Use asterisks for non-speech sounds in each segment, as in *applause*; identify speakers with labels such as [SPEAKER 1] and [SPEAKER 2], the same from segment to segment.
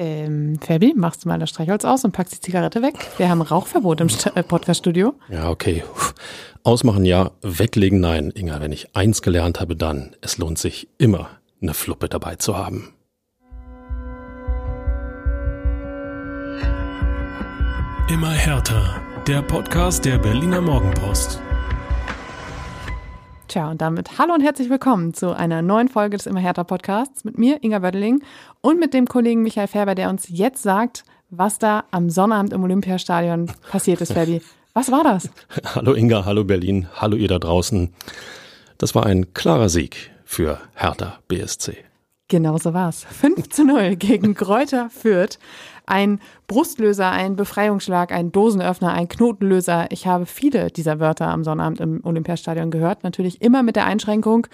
[SPEAKER 1] Ähm, Fabi, machst du mal das Streichholz aus und packst die Zigarette weg? Wir haben Rauchverbot im äh, Podcast-Studio.
[SPEAKER 2] Ja, okay. Ausmachen ja, weglegen nein. Inga, wenn ich eins gelernt habe, dann, es lohnt sich immer, eine Fluppe dabei zu haben.
[SPEAKER 3] Immer härter. Der Podcast der Berliner Morgenpost.
[SPEAKER 1] Tja, und damit hallo und herzlich willkommen zu einer neuen Folge des Immer härter Podcasts mit mir, Inga Bödeling, und mit dem Kollegen Michael Färber, der uns jetzt sagt, was da am Sonnabend im Olympiastadion passiert ist, Fabi. Was war das? *laughs*
[SPEAKER 2] Hallo Inga, hallo Berlin, hallo ihr da draußen. Das war ein klarer Sieg für Hertha BSC.
[SPEAKER 1] Genau so war's. 5 zu 0 gegen Kräuter Fürth. Ein Brustlöser, ein Befreiungsschlag, ein Dosenöffner, ein Knotenlöser. Ich habe viele dieser Wörter am Sonnabend im Olympiastadion gehört. Natürlich immer mit der Einschränkung.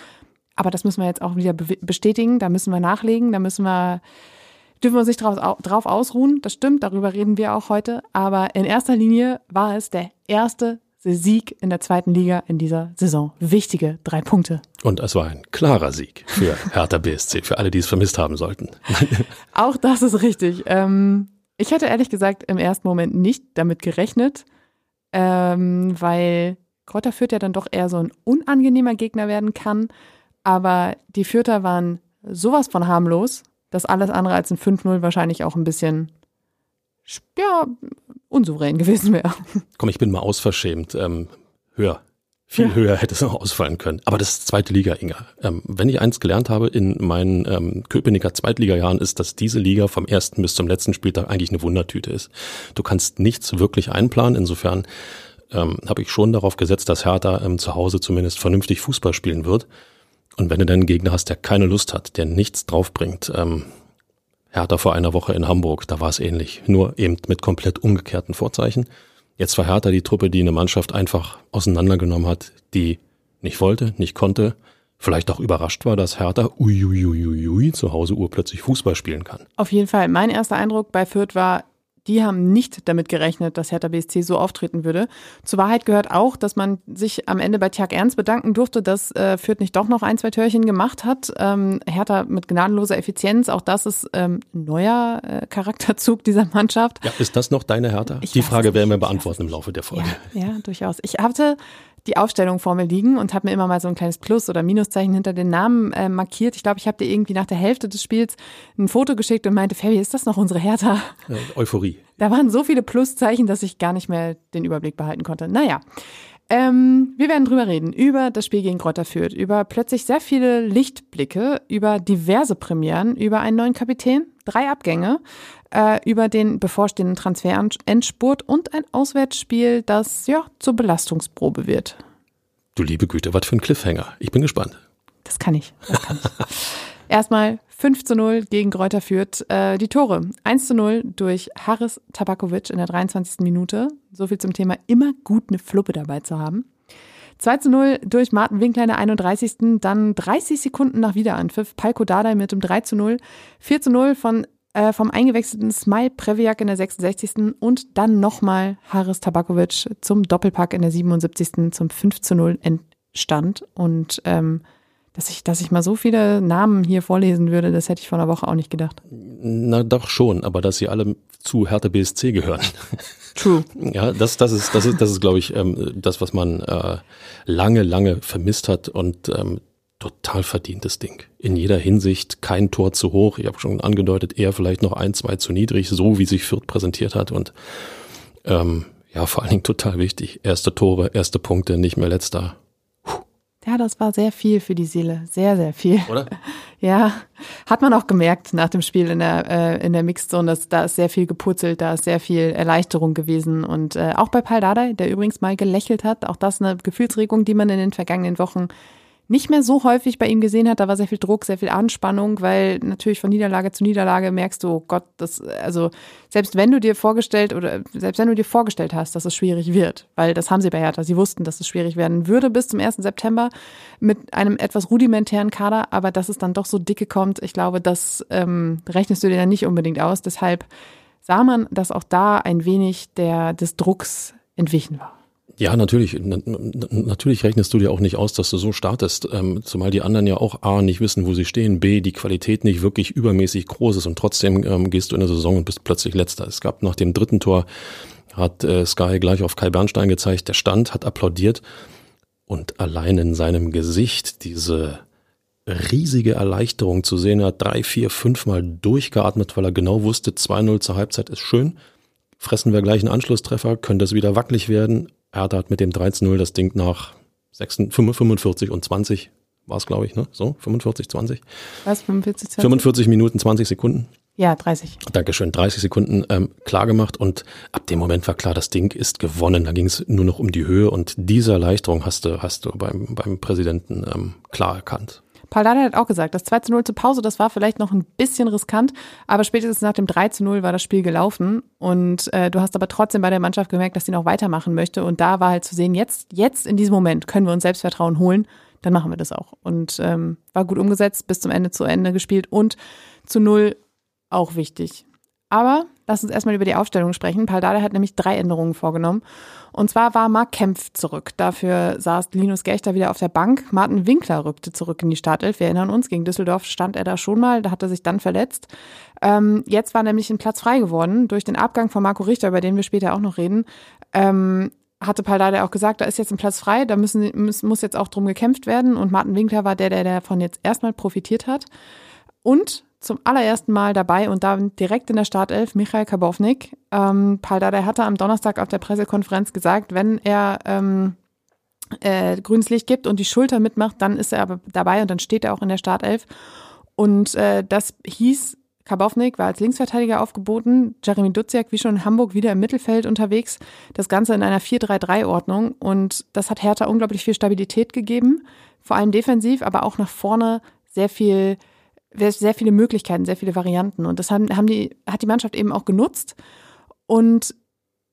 [SPEAKER 1] Aber das müssen wir jetzt auch wieder bestätigen. Da müssen wir nachlegen. Da müssen wir, dürfen wir uns nicht drauf, drauf ausruhen. Das stimmt. Darüber reden wir auch heute. Aber in erster Linie war es der erste Sieg in der zweiten Liga in dieser Saison. Wichtige drei Punkte.
[SPEAKER 2] Und es war ein klarer Sieg für *laughs* Hertha BSC, für alle, die es vermisst haben sollten. *laughs*
[SPEAKER 1] Auch das ist richtig. Ähm, ich hätte ehrlich gesagt im ersten Moment nicht damit gerechnet, ähm, weil Kräuter Fürth ja dann doch eher so ein unangenehmer Gegner werden kann. Aber die Fürther waren sowas von harmlos, dass alles andere als ein 5-0 wahrscheinlich auch ein bisschen ja, unsouverän gewesen wäre.
[SPEAKER 2] Komm, ich bin mal ausverschämt. Ähm, höher. Viel ja. höher hätte es noch ausfallen können. Aber das ist zweite Liga, Inga. Ähm, wenn ich eins gelernt habe in meinen ähm, Köpenicker Zweitliga-Jahren, ist, dass diese Liga vom ersten bis zum letzten Spieltag eigentlich eine Wundertüte ist. Du kannst nichts wirklich einplanen. Insofern ähm, habe ich schon darauf gesetzt, dass Hertha ähm, zu Hause zumindest vernünftig Fußball spielen wird. Und wenn du dann einen Gegner hast, der keine Lust hat, der nichts draufbringt, ähm, Hertha vor einer Woche in Hamburg, da war es ähnlich, nur eben mit komplett umgekehrten Vorzeichen. Jetzt war Hertha die Truppe, die eine Mannschaft einfach auseinandergenommen hat, die nicht wollte, nicht konnte, vielleicht auch überrascht war, dass Hertha uiuiuiui zu Hause urplötzlich Fußball spielen kann.
[SPEAKER 1] Auf jeden Fall. Mein erster Eindruck bei Fürth war, die haben nicht damit gerechnet, dass Hertha BSC so auftreten würde. Zur Wahrheit gehört auch, dass man sich am Ende bei Tjag Ernst bedanken durfte, dass äh, Fürth nicht doch noch ein, zwei Törchen gemacht hat. Ähm, Hertha mit gnadenloser Effizienz, auch das ist ähm, ein neuer äh, Charakterzug dieser Mannschaft.
[SPEAKER 2] Ja, ist das noch deine Hertha? Ich Die Frage werden wir beantworten im Laufe der Folge.
[SPEAKER 1] Ja, ja, durchaus. Ich hatte die Aufstellung vor mir liegen und habe mir immer mal so ein kleines Plus- oder Minuszeichen hinter den Namen äh, markiert. Ich glaube, ich habe dir irgendwie nach der Hälfte des Spiels ein Foto geschickt und meinte, Fabi, ist das noch unsere Hertha?
[SPEAKER 2] Äh, Euphorie.
[SPEAKER 1] Da waren so viele Pluszeichen, dass ich gar nicht mehr den Überblick behalten konnte. Naja, ähm, wir werden drüber reden, über das Spiel gegen Kräuter Fürth, über plötzlich sehr viele Lichtblicke, über diverse Premieren, über einen neuen Kapitän, drei Abgänge, äh, über den bevorstehenden Transferendspurt und ein Auswärtsspiel, das ja zur Belastungsprobe wird.
[SPEAKER 2] Du liebe Güte, was für ein Cliffhanger. Ich bin gespannt.
[SPEAKER 1] Das kann ich. Das kann ich. *laughs* Erstmal 5 zu 0 gegen Kräuter Fürth. Äh, die Tore 1 zu 0 durch Haris Tabakovic in der 23. Minute. So viel zum Thema immer gut eine Fluppe dabei zu haben. 2 zu 0 durch Martin Winkler in der 31. Dann 30 Sekunden nach Wiederanpfiff. Palko Dardai mit dem 3 zu 0. 4 zu 0 von, äh, vom eingewechselten Smile Previak in der 66. Und dann nochmal Haris Tabakovic zum Doppelpack in der 77. zum 5 zu 0 entstand. Und ähm, dass ich, dass ich mal so viele Namen hier vorlesen würde, das hätte ich vor einer Woche auch nicht gedacht.
[SPEAKER 2] Na doch schon, aber dass sie alle zu Hertha BSC gehören.
[SPEAKER 1] True. *laughs*
[SPEAKER 2] Ja, das, das ist, das ist, das ist, glaube ich, ähm, das, was man äh, lange, lange vermisst hat und ähm, total verdientes Ding. In jeder Hinsicht kein Tor zu hoch. Ich habe schon angedeutet, eher vielleicht noch ein, zwei zu niedrig, so wie sich Fürth präsentiert hat und ähm, ja, vor allen Dingen total wichtig. Erste Tore, erste Punkte, nicht mehr letzter.
[SPEAKER 1] Ja, das war sehr viel für die Seele. Sehr, sehr viel.
[SPEAKER 2] Oder? *laughs*
[SPEAKER 1] Ja, hat man auch gemerkt nach dem Spiel in der, äh, in der Mixzone, dass da ist sehr viel gepurzelt, da ist sehr viel Erleichterung gewesen. Und äh, auch bei Dardai, der übrigens mal gelächelt hat, auch das eine Gefühlsregung, die man in den vergangenen Wochen nicht mehr so häufig bei ihm gesehen hat. Da war sehr viel Druck, sehr viel Anspannung, weil natürlich von Niederlage zu Niederlage merkst du, oh Gott, das, also selbst wenn du dir vorgestellt oder selbst wenn du dir vorgestellt hast, dass es schwierig wird, weil das haben sie bei Hertha, sie wussten, dass es schwierig werden würde bis zum 1. September mit einem etwas rudimentären Kader, aber dass es dann doch so dicke kommt, ich glaube, das ähm, rechnest du dir dann nicht unbedingt aus. Deshalb sah man, dass auch da ein wenig der, des Drucks entwichen war.
[SPEAKER 2] Ja, natürlich. Natürlich rechnest du dir auch nicht aus, dass du so startest. Ähm, zumal die anderen ja auch A, nicht wissen, wo sie stehen, B, die Qualität nicht wirklich übermäßig groß ist und trotzdem ähm, gehst du in der Saison und bist plötzlich letzter. Es gab nach dem dritten Tor, hat äh, Sky gleich auf Kai Bernstein gezeigt, der stand, hat applaudiert und allein in seinem Gesicht diese riesige Erleichterung zu sehen, er hat drei, vier, fünfmal durchgeatmet, weil er genau wusste, 2-0 zur Halbzeit ist schön. Fressen wir gleich einen Anschlusstreffer, könnte es wieder wackelig werden. Hertha hat mit dem 13-0 das Ding nach 46, 45 und 20 war es, glaube ich, ne? So, 45, 20.
[SPEAKER 1] Was, 45, 20?
[SPEAKER 2] 45 Minuten, 20 Sekunden.
[SPEAKER 1] Ja, 30.
[SPEAKER 2] Dankeschön, 30 Sekunden ähm, klar gemacht und ab dem Moment war klar, das Ding ist gewonnen. Da ging es nur noch um die Höhe und diese Erleichterung hast du, hast du beim, beim Präsidenten ähm, klar erkannt.
[SPEAKER 1] Paul Dardai hat auch gesagt, das 2 zu 0 zur Pause, das war vielleicht noch ein bisschen riskant, aber spätestens nach dem 3 zu 0 war das Spiel gelaufen und äh, du hast aber trotzdem bei der Mannschaft gemerkt, dass sie noch weitermachen möchte und da war halt zu sehen, jetzt, jetzt in diesem Moment können wir uns Selbstvertrauen holen, dann machen wir das auch. Und ähm, war gut umgesetzt, bis zum Ende zu Ende gespielt und zu Null auch wichtig. Aber lass uns erstmal über die Aufstellung sprechen. Paldada hat nämlich drei Änderungen vorgenommen. Und zwar war Marc Kempf zurück. Dafür saß Linus Gechter wieder auf der Bank. Martin Winkler rückte zurück in die Startelf. Wir erinnern uns, gegen Düsseldorf stand er da schon mal. Da hat er sich dann verletzt. Ähm, jetzt war nämlich ein Platz frei geworden durch den Abgang von Marco Richter, über den wir später auch noch reden. Ähm, hatte Paldada auch gesagt, da ist jetzt ein Platz frei, da müssen, muss jetzt auch drum gekämpft werden. Und Martin Winkler war der, der davon jetzt erstmal profitiert hat. Und zum allerersten Mal dabei und dann direkt in der Startelf Michael Kabownik. Ähm, Paul Dardai hatte am Donnerstag auf der Pressekonferenz gesagt, wenn er ähm, äh, grünes Licht gibt und die Schulter mitmacht, dann ist er aber dabei und dann steht er auch in der Startelf. Und äh, das hieß, Kabownik war als Linksverteidiger aufgeboten, Jeremy Duziak wie schon in Hamburg wieder im Mittelfeld unterwegs, das Ganze in einer 4-3-3-Ordnung und das hat Hertha unglaublich viel Stabilität gegeben, vor allem defensiv, aber auch nach vorne sehr viel sehr viele Möglichkeiten, sehr viele Varianten. Und das haben, haben die, hat die Mannschaft eben auch genutzt. Und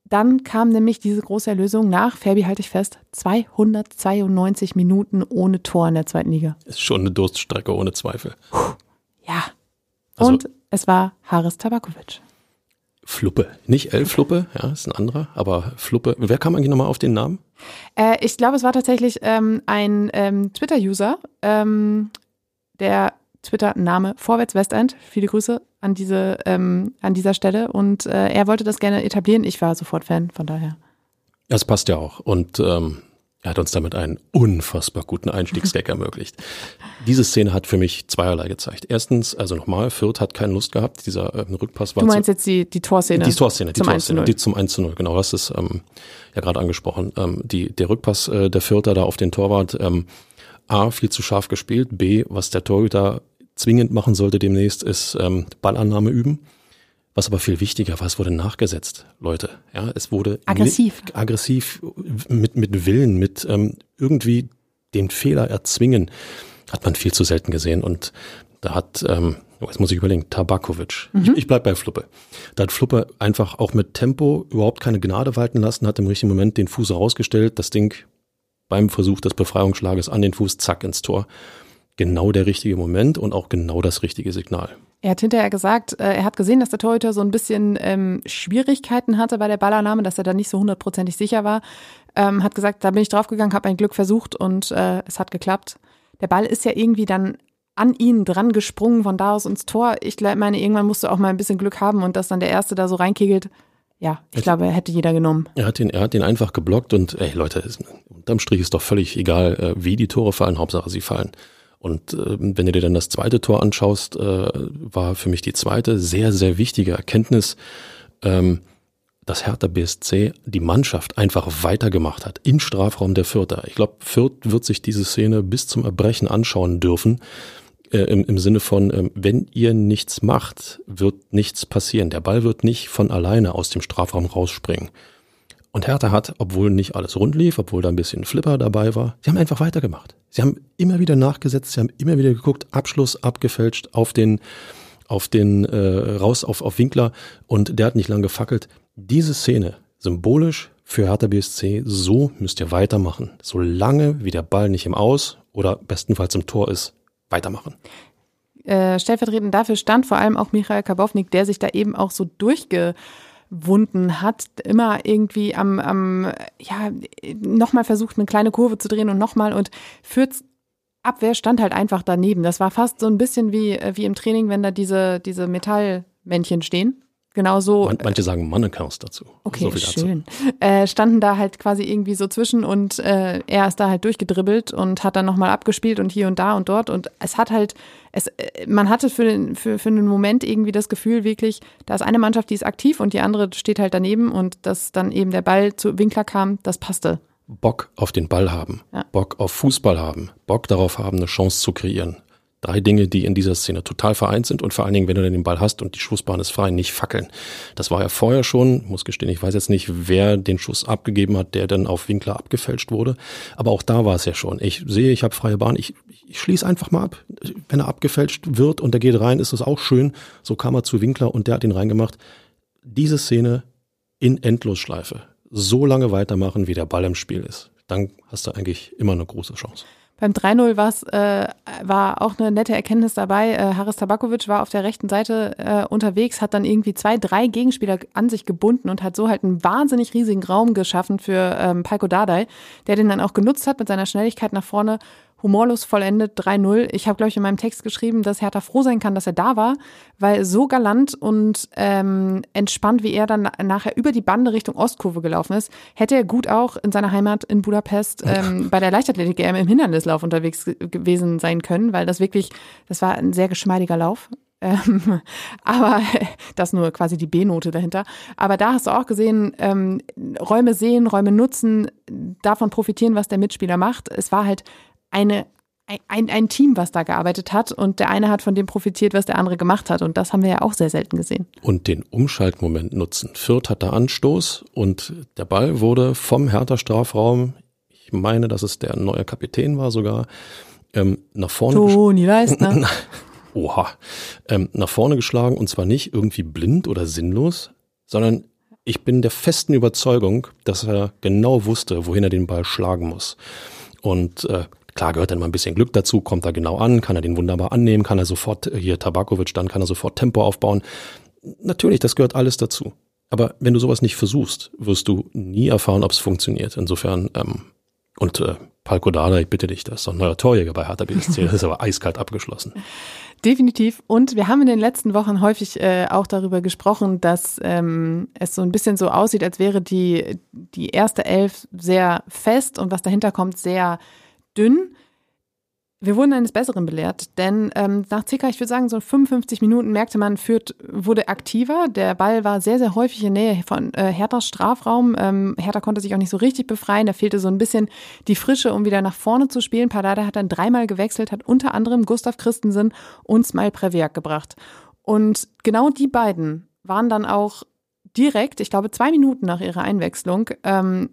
[SPEAKER 1] dann kam nämlich diese große Erlösung nach, Ferbi halte ich fest, 292 Minuten ohne Tor in der zweiten Liga.
[SPEAKER 2] Ist schon eine Durststrecke ohne Zweifel.
[SPEAKER 1] Ja. Also, Und es war Haris Tabakovic.
[SPEAKER 2] Fluppe. Nicht El Fluppe, ja, ist ein anderer, aber Fluppe. Wer kam eigentlich nochmal auf den Namen?
[SPEAKER 1] Äh, ich glaube, es war tatsächlich ähm, ein ähm, Twitter-User, ähm, der Twitter-Name Vorwärts Westend. Viele Grüße an diese ähm, an dieser Stelle und äh, er wollte das gerne etablieren. Ich war sofort Fan, von daher.
[SPEAKER 2] Das passt ja auch und ähm, er hat uns damit einen unfassbar guten Einstiegsgag *laughs* ermöglicht. Diese Szene hat für mich zweierlei gezeigt. Erstens, also nochmal, Fürth hat keine Lust gehabt. Dieser äh, Rückpass war.
[SPEAKER 1] Du meinst zu, jetzt die, die Torszene?
[SPEAKER 2] Die Torszene, die
[SPEAKER 1] zum
[SPEAKER 2] Torszene, die zum 1 zu 0. Genau, das ist ähm, ja gerade angesprochen. Ähm, die, der Rückpass äh, der Fürther da auf den Torwart, ähm, A, viel zu scharf gespielt, B, was der Torhüter zwingend machen sollte demnächst, ist ähm, Ballannahme üben. Was aber viel wichtiger war, es wurde nachgesetzt, Leute. Ja, es wurde
[SPEAKER 1] aggressiv,
[SPEAKER 2] mit, aggressiv mit mit Willen, mit ähm, irgendwie den Fehler erzwingen, hat man viel zu selten gesehen. Und da hat, ähm, oh, jetzt muss ich überlegen, Tabakovic. Mhm. Ich, ich bleib bei Fluppe. Da hat Fluppe einfach auch mit Tempo überhaupt keine Gnade walten lassen, hat im richtigen Moment den Fuß rausgestellt, das Ding beim Versuch des Befreiungsschlages an den Fuß, zack ins Tor genau der richtige Moment und auch genau das richtige Signal.
[SPEAKER 1] Er hat hinterher gesagt, äh, er hat gesehen, dass der Torhüter so ein bisschen ähm, Schwierigkeiten hatte bei der Ballannahme, dass er da nicht so hundertprozentig sicher war. Ähm, hat gesagt, da bin ich draufgegangen, habe mein Glück versucht und äh, es hat geklappt. Der Ball ist ja irgendwie dann an ihn dran gesprungen, von da aus ins Tor. Ich meine, irgendwann musst du auch mal ein bisschen Glück haben und dass dann der Erste da so reinkegelt. Ja, ich es, glaube, er hätte jeder genommen.
[SPEAKER 2] Er hat ihn, er hat ihn einfach geblockt und ey Leute, unterm Strich ist doch völlig egal, äh, wie die Tore fallen, Hauptsache sie fallen. Und äh, wenn du dir dann das zweite Tor anschaust, äh, war für mich die zweite sehr, sehr wichtige Erkenntnis, ähm, dass Hertha BSC die Mannschaft einfach weitergemacht hat in Strafraum der Fürther. Ich glaube, Fürth wird sich diese Szene bis zum Erbrechen anschauen dürfen. Äh, im, Im Sinne von, äh, wenn ihr nichts macht, wird nichts passieren. Der Ball wird nicht von alleine aus dem Strafraum rausspringen. Und Hertha hat, obwohl nicht alles rund lief, obwohl da ein bisschen Flipper dabei war, sie haben einfach weitergemacht. Sie haben immer wieder nachgesetzt, sie haben immer wieder geguckt, Abschluss abgefälscht auf den, auf den, äh, raus auf, auf Winkler und der hat nicht lang gefackelt. Diese Szene, symbolisch für Hertha BSC, so müsst ihr weitermachen. Solange wie der Ball nicht im Aus oder bestenfalls im Tor ist, weitermachen.
[SPEAKER 1] Äh, stellvertretend dafür stand vor allem auch Michael Kabownik, der sich da eben auch so durchge Wunden hat, immer irgendwie am, am ja, nochmal versucht, eine kleine Kurve zu drehen und nochmal und Fürths Abwehr stand halt einfach daneben. Das war fast so ein bisschen wie, wie im Training, wenn da diese, diese Metallmännchen stehen. Genau so.
[SPEAKER 2] Man, manche sagen Mannequins dazu.
[SPEAKER 1] Okay, so schön. Äh, standen da halt quasi irgendwie so zwischen und äh, er ist da halt durchgedribbelt und hat dann nochmal abgespielt und hier und da und dort. Und es hat halt, es, äh, man hatte für, den, für, für einen Moment irgendwie das Gefühl wirklich, da ist eine Mannschaft, die ist aktiv und die andere steht halt daneben und dass dann eben der Ball zu Winkler kam, das passte.
[SPEAKER 2] Bock auf den Ball haben, ja. Bock auf Fußball haben, Bock darauf haben, eine Chance zu kreieren. Drei Dinge, die in dieser Szene total vereint sind und vor allen Dingen, wenn du dann den Ball hast und die Schussbahn ist frei, nicht fackeln. Das war ja vorher schon, muss gestehen, ich weiß jetzt nicht, wer den Schuss abgegeben hat, der dann auf Winkler abgefälscht wurde. Aber auch da war es ja schon. Ich sehe, ich habe freie Bahn, ich, ich schließe einfach mal ab. Wenn er abgefälscht wird und er geht rein, ist es auch schön. So kam er zu Winkler und der hat ihn reingemacht. Diese Szene in Endlosschleife. So lange weitermachen, wie der Ball im Spiel ist. Dann hast du eigentlich immer eine große Chance.
[SPEAKER 1] Beim 3-0 äh, war auch eine nette Erkenntnis dabei. Äh, Haris Tabakovic war auf der rechten Seite äh, unterwegs, hat dann irgendwie zwei, drei Gegenspieler an sich gebunden und hat so halt einen wahnsinnig riesigen Raum geschaffen für ähm, Palko Dardai, der den dann auch genutzt hat mit seiner Schnelligkeit nach vorne humorlos vollendet 3-0. Ich habe, glaube ich, in meinem Text geschrieben, dass Hertha froh sein kann, dass er da war, weil so galant und ähm, entspannt, wie er dann nachher über die Bande Richtung Ostkurve gelaufen ist, hätte er gut auch in seiner Heimat in Budapest ähm, bei der Leichtathletik-EM im Hindernislauf unterwegs gewesen sein können, weil das wirklich, das war ein sehr geschmeidiger Lauf. *laughs* Ähm, aber *laughs* das nur quasi die B-Note dahinter. Aber da hast du auch gesehen, ähm, Räume sehen, Räume nutzen, davon profitieren, was der Mitspieler macht. Es war halt eine, ein, ein Team, was da gearbeitet hat und der eine hat von dem profitiert, was der andere gemacht hat. Und das haben wir ja auch sehr selten gesehen.
[SPEAKER 2] Und den Umschaltmoment nutzen. Fürth hat da Anstoß und der Ball wurde vom Hertha Strafraum, ich meine, dass es der neue Kapitän war sogar, ähm, nach vorne.
[SPEAKER 1] Toni Leistner. *laughs*
[SPEAKER 2] Oha. Ähm, nach vorne geschlagen und zwar nicht irgendwie blind oder sinnlos, sondern ich bin der festen Überzeugung, dass er genau wusste, wohin er den Ball schlagen muss. Und äh, Klar gehört dann mal ein bisschen Glück dazu, kommt er genau an, kann er den wunderbar annehmen, kann er sofort, äh, hier Tabakovic, dann kann er sofort Tempo aufbauen. Natürlich, das gehört alles dazu. Aber wenn du sowas nicht versuchst, wirst du nie erfahren, ob es funktioniert. Insofern, ähm, und äh, Palko Dada, ich bitte dich, das ist doch ein neuer Torjäger bei Hertha BSC, das ist aber eiskalt abgeschlossen. *laughs*
[SPEAKER 1] Definitiv. Und wir haben in den letzten Wochen häufig äh, auch darüber gesprochen, dass ähm, es so ein bisschen so aussieht, als wäre die, die erste Elf sehr fest und was dahinter kommt, sehr dünn. Wir wurden eines Besseren belehrt, denn ähm, nach circa, ich würde sagen, so 55 Minuten merkte man, Fürth wurde aktiver. Der Ball war sehr, sehr häufig in Nähe von äh, Herthas Strafraum. Ähm, Hertha konnte sich auch nicht so richtig befreien. Da fehlte so ein bisschen die Frische, um wieder nach vorne zu spielen. Pardada hat dann dreimal gewechselt, hat unter anderem Gustav Christensen und Smile Previak gebracht. Und genau die beiden waren dann auch direkt, ich glaube zwei Minuten nach ihrer Einwechslung, ähm,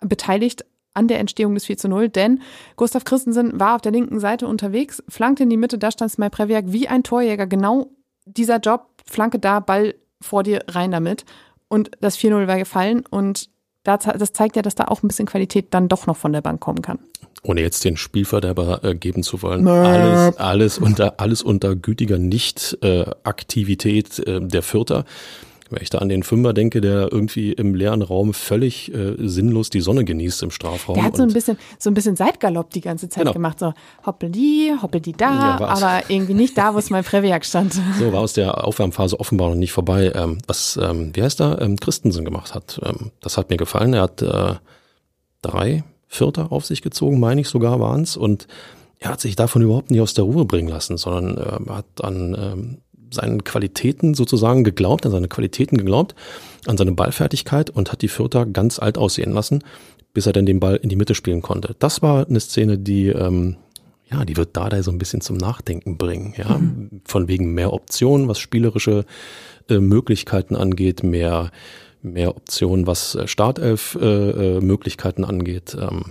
[SPEAKER 1] beteiligt an der Entstehung des 4 zu 0, denn Gustav Christensen war auf der linken Seite unterwegs, flankte in die Mitte, da stand Smai Previak wie ein Torjäger. Genau dieser Job, Flanke da, Ball vor dir, rein damit. Und das 4-0 war gefallen und das zeigt ja, dass da auch ein bisschen Qualität dann doch noch von der Bank kommen kann.
[SPEAKER 2] Ohne jetzt den Spielverderber äh, geben zu wollen, alles, alles unter, alles unter gütiger Nicht-Aktivität äh, der Vierter. Wenn ich da an den Fünfer denke, der irgendwie im leeren Raum völlig äh, sinnlos die Sonne genießt im Strafraum.
[SPEAKER 1] Der hat so ein bisschen, so ein bisschen Seitgalopp die ganze Zeit genau. gemacht. So hoppel die, hoppel die da, ja, aber irgendwie nicht da, wo es mein Previak stand. *laughs*
[SPEAKER 2] So war aus der Aufwärmphase offenbar noch nicht vorbei. Ähm, was, ähm, wie heißt er, ähm, Christensen gemacht hat. Ähm, das hat mir gefallen. Er hat äh, drei Vierter auf sich gezogen, meine ich sogar waren es. Und er hat sich davon überhaupt nicht aus der Ruhe bringen lassen, sondern äh, hat dann ähm, seinen Qualitäten sozusagen geglaubt, an seine Qualitäten geglaubt, an seine Ballfertigkeit und hat die Fürther ganz alt aussehen lassen, bis er dann den Ball in die Mitte spielen konnte. Das war eine Szene, die, ähm, ja, die wird Dardai so ein bisschen zum Nachdenken bringen, ja, mhm. von wegen mehr Optionen, was spielerische äh, Möglichkeiten angeht, mehr mehr Optionen, was äh, Startelf-Möglichkeiten äh, äh angeht. Ähm,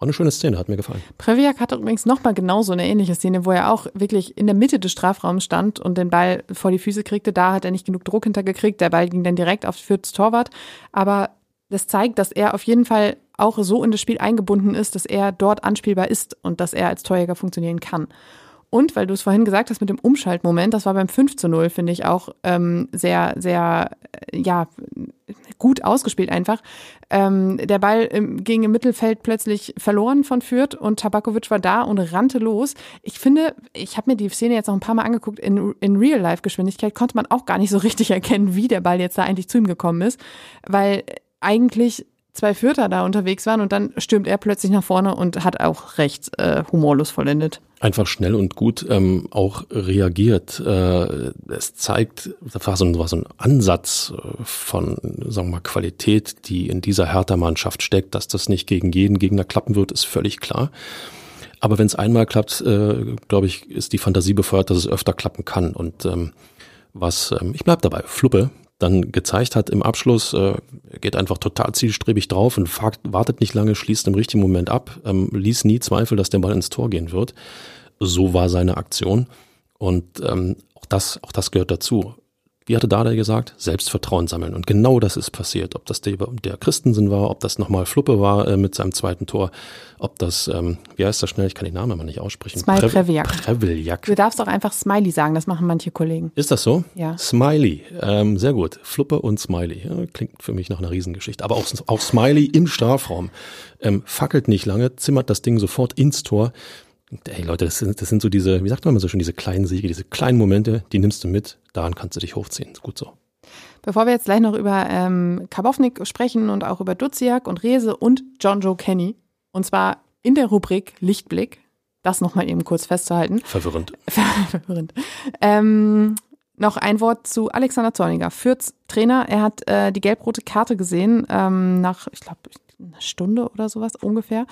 [SPEAKER 2] war eine schöne Szene, hat mir gefallen.
[SPEAKER 1] Previak hatte übrigens nochmal genauso eine ähnliche Szene, wo er auch wirklich in der Mitte des Strafraums stand und den Ball vor die Füße kriegte. Da hat er nicht genug Druck hintergekriegt. Der Ball ging dann direkt auf Fürths Torwart. Aber das zeigt, dass er auf jeden Fall auch so in das Spiel eingebunden ist, dass er dort anspielbar ist und dass er als Torjäger funktionieren kann. Und weil du es vorhin gesagt hast mit dem Umschaltmoment, das war beim 5 zu 0, finde ich auch ähm, sehr, sehr, äh, ja, gut ausgespielt einfach. Ähm, der Ball im, ging im Mittelfeld plötzlich verloren von Fürth und Tabakovic war da und rannte los. Ich finde, ich habe mir die Szene jetzt noch ein paar Mal angeguckt, in, in Real-Life-Geschwindigkeit konnte man auch gar nicht so richtig erkennen, wie der Ball jetzt da eigentlich zu ihm gekommen ist, weil eigentlich zwei Fürther da unterwegs waren und dann stürmt er plötzlich nach vorne und hat auch recht äh, humorlos vollendet.
[SPEAKER 2] Einfach schnell und gut ähm, auch reagiert. Äh, es zeigt, das war so, ein, war so ein Ansatz äh, von, sagen wir mal, Qualität, die in dieser Hertha-Mannschaft steckt. Dass das nicht gegen jeden Gegner klappen wird, ist völlig klar. Aber wenn es einmal klappt, äh, glaube ich, ist die Fantasie befeuert, dass es öfter klappen kann. Und ähm, was, ähm, ich bleib dabei, Fluppe, dann gezeigt hat im Abschluss, äh, geht einfach total zielstrebig drauf und wartet nicht lange, schließt im richtigen Moment ab, ähm, ließ nie Zweifel, dass der Ball ins Tor gehen wird. So war seine Aktion. Und ähm, auch das, auch das gehört dazu wie hatte Dada gesagt, Selbstvertrauen sammeln. Und genau das ist passiert. Ob das der, der Christensen war, ob das nochmal Fluppe war äh, mit seinem zweiten Tor, ob das, ähm, wie heißt das schnell, ich kann den Namen aber nicht aussprechen.
[SPEAKER 1] Smiley Previak.
[SPEAKER 2] Previak.
[SPEAKER 1] Du darfst auch einfach Smiley sagen, das machen manche Kollegen.
[SPEAKER 2] Ist das so?
[SPEAKER 1] Ja.
[SPEAKER 2] Smiley, ähm, sehr gut. Fluppe und Smiley. Ja, klingt für mich nach einer Riesengeschichte. Aber auch, auch Smiley im Strafraum. Ähm, fackelt nicht lange, zimmert das Ding sofort ins Tor. Hey Leute, das sind, das sind so diese, wie sagt man immer so schon, diese kleinen Siege, diese kleinen Momente, die nimmst du mit, daran kannst du dich hochziehen. Ist gut so.
[SPEAKER 1] Bevor wir jetzt gleich noch über ähm, Karbovnik sprechen und auch über Duziak und Rese und John Joe Kenny, und zwar in der Rubrik Lichtblick, das nochmal eben kurz festzuhalten.
[SPEAKER 2] Verwirrend. *laughs*
[SPEAKER 1] Verwirrend. Ähm, noch ein Wort zu Alexander Zorniger, Fürths Trainer. Er hat äh, die gelb-rote Karte gesehen, ähm, nach, ich glaube, einer Stunde oder sowas ungefähr.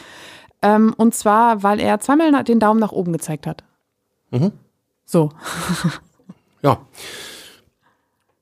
[SPEAKER 1] Ähm, und zwar, weil er zweimal den Daumen nach oben gezeigt hat.
[SPEAKER 2] Mhm.
[SPEAKER 1] So. *laughs*
[SPEAKER 2] ja.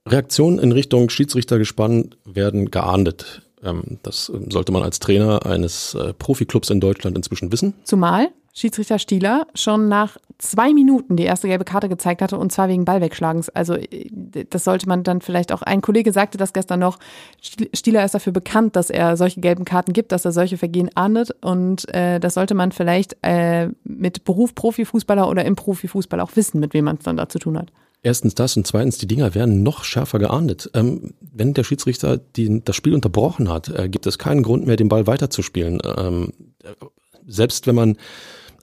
[SPEAKER 2] Reaktionen in Richtung Schiedsrichtergespann werden geahndet. Ähm, das sollte man als Trainer eines äh, Profiklubs in Deutschland inzwischen wissen.
[SPEAKER 1] Zumal Schiedsrichter Stieler schon nach zwei Minuten die erste gelbe Karte gezeigt hatte und zwar wegen Ballwegschlagens. Also äh, das sollte man dann vielleicht auch, ein Kollege sagte das gestern noch, Stieler ist dafür bekannt, dass er solche gelben Karten gibt, dass er solche Vergehen ahndet und äh, das sollte man vielleicht äh, mit Beruf Profifußballer oder im Profifußball auch wissen, mit wem man es dann da zu tun hat.
[SPEAKER 2] Erstens das und zweitens, die Dinger werden noch schärfer geahndet. Ähm, wenn der Schiedsrichter die, das Spiel unterbrochen hat, äh, gibt es keinen Grund mehr, den Ball weiterzuspielen. Ähm, selbst wenn man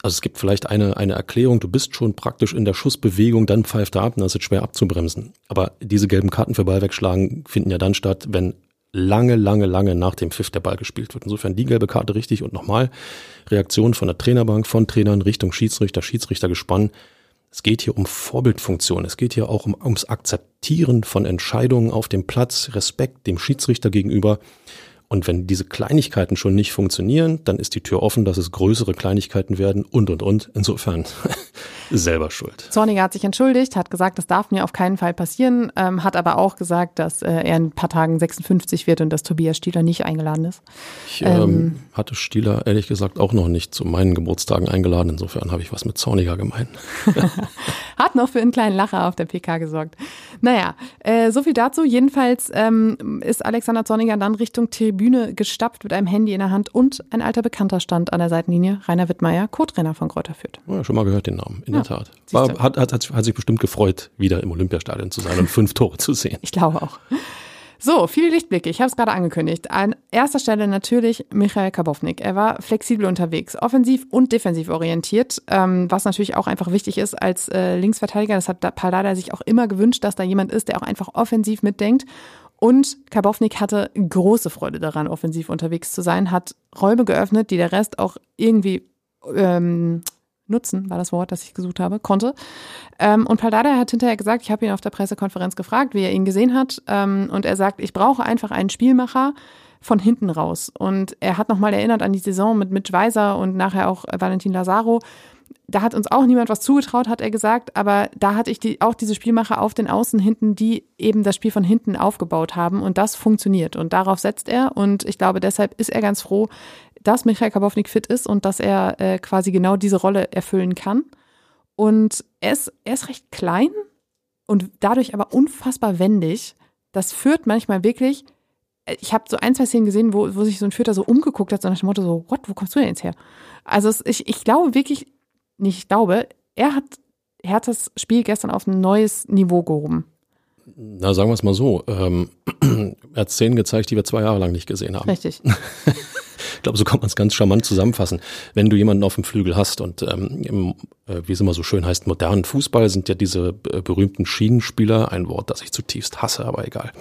[SPEAKER 2] also es gibt vielleicht eine, eine Erklärung, du bist schon praktisch in der Schussbewegung, dann pfeift er ab das ist schwer abzubremsen. Aber diese gelben Karten für Ball wegschlagen finden ja dann statt, wenn lange, lange, lange nach dem Pfiff der Ball gespielt wird. Insofern die gelbe Karte richtig und nochmal Reaktion von der Trainerbank, von Trainern Richtung Schiedsrichter, Schiedsrichter gespannt. Es geht hier um Vorbildfunktion. Es geht hier auch um, ums Akzeptieren von Entscheidungen auf dem Platz, Respekt dem Schiedsrichter gegenüber. Und wenn diese Kleinigkeiten schon nicht funktionieren, dann ist die Tür offen, dass es größere Kleinigkeiten werden und, und, und. Insofern *laughs* selber schuld.
[SPEAKER 1] Zorniger hat sich entschuldigt, hat gesagt, das darf mir auf keinen Fall passieren, ähm, hat aber auch gesagt, dass äh, er in ein paar Tagen 56 wird und dass Tobias Stieler nicht eingeladen ist.
[SPEAKER 2] Ich ähm, ähm, hatte Stieler ehrlich gesagt auch noch nicht zu meinen Geburtstagen eingeladen. Insofern habe ich was mit Zorniger gemeint. *laughs* *laughs*
[SPEAKER 1] hat noch für einen kleinen Lacher auf der PK gesorgt. Naja, äh, so viel dazu. Jedenfalls ähm, ist Alexander Zorniger dann Richtung Tribüne gestapft mit einem Handy in der Hand und ein alter Bekannter stand an der Seitenlinie, Rainer Wittmeier, Co-Trainer von Kräuter Fürth.
[SPEAKER 2] Ja, schon mal gehört den Namen, in ja, der Tat. War, hat, hat, hat sich bestimmt gefreut, wieder im Olympiastadion zu sein und fünf *laughs* Tore zu sehen.
[SPEAKER 1] Ich glaube auch. So, viele Lichtblicke. Ich habe es gerade angekündigt. An erster Stelle natürlich Michael Kabownik. Er war flexibel unterwegs, offensiv und defensiv orientiert, ähm, was natürlich auch einfach wichtig ist als äh, Linksverteidiger. Das hat Paldada sich auch immer gewünscht, dass da jemand ist, der auch einfach offensiv mitdenkt. Und Kabownik hatte große Freude daran, offensiv unterwegs zu sein, hat Räume geöffnet, die der Rest auch irgendwie ähm, nutzen, war das Wort, das ich gesucht habe, konnte. Ähm, und Paldada hat hinterher gesagt, ich habe ihn auf der Pressekonferenz gefragt, wie er ihn gesehen hat. Ähm, und er sagt, ich brauche einfach einen Spielmacher von hinten raus. Und er hat nochmal erinnert an die Saison mit Mitch Weiser und nachher auch Valentin Lazaro. Da hat uns auch niemand was zugetraut, hat er gesagt, aber da hatte ich die, auch diese Spielmacher auf den Außen hinten, die eben das Spiel von hinten aufgebaut haben und das funktioniert und darauf setzt er und ich glaube, deshalb ist er ganz froh, dass Michael Kabownik fit ist und dass er äh, quasi genau diese Rolle erfüllen kann. Und er ist, er ist recht klein und dadurch aber unfassbar wendig. Das führt manchmal wirklich, äh, ich habe so ein, zwei Szenen gesehen, wo, wo sich so ein Führer so umgeguckt hat, so nach dem Motto so, what, wo kommst du denn jetzt her? Also es, ich, ich glaube wirklich, nicht ich glaube, er hat Herthas Spiel gestern auf ein neues Niveau gehoben?
[SPEAKER 2] Na, sagen wir es mal so. Ähm, *clears throat* er hat Szenen gezeigt, die wir zwei Jahre lang nicht gesehen haben.
[SPEAKER 1] Richtig. *laughs*
[SPEAKER 2] ich glaube, so kann man es ganz charmant zusammenfassen. Wenn du jemanden auf dem Flügel hast und ähm, im, äh, wie es immer so schön heißt, modernen Fußball sind ja diese äh, berühmten Schienenspieler, ein Wort, das ich zutiefst hasse, aber egal.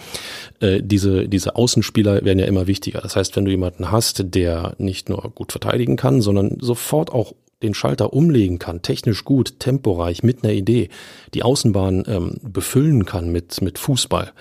[SPEAKER 2] Äh, diese, diese Außenspieler werden ja immer wichtiger. Das heißt, wenn du jemanden hast, der nicht nur gut verteidigen kann, sondern sofort auch den Schalter umlegen kann, technisch gut, temporeich, mit einer Idee, die Außenbahn ähm, befüllen kann mit, mit Fußball,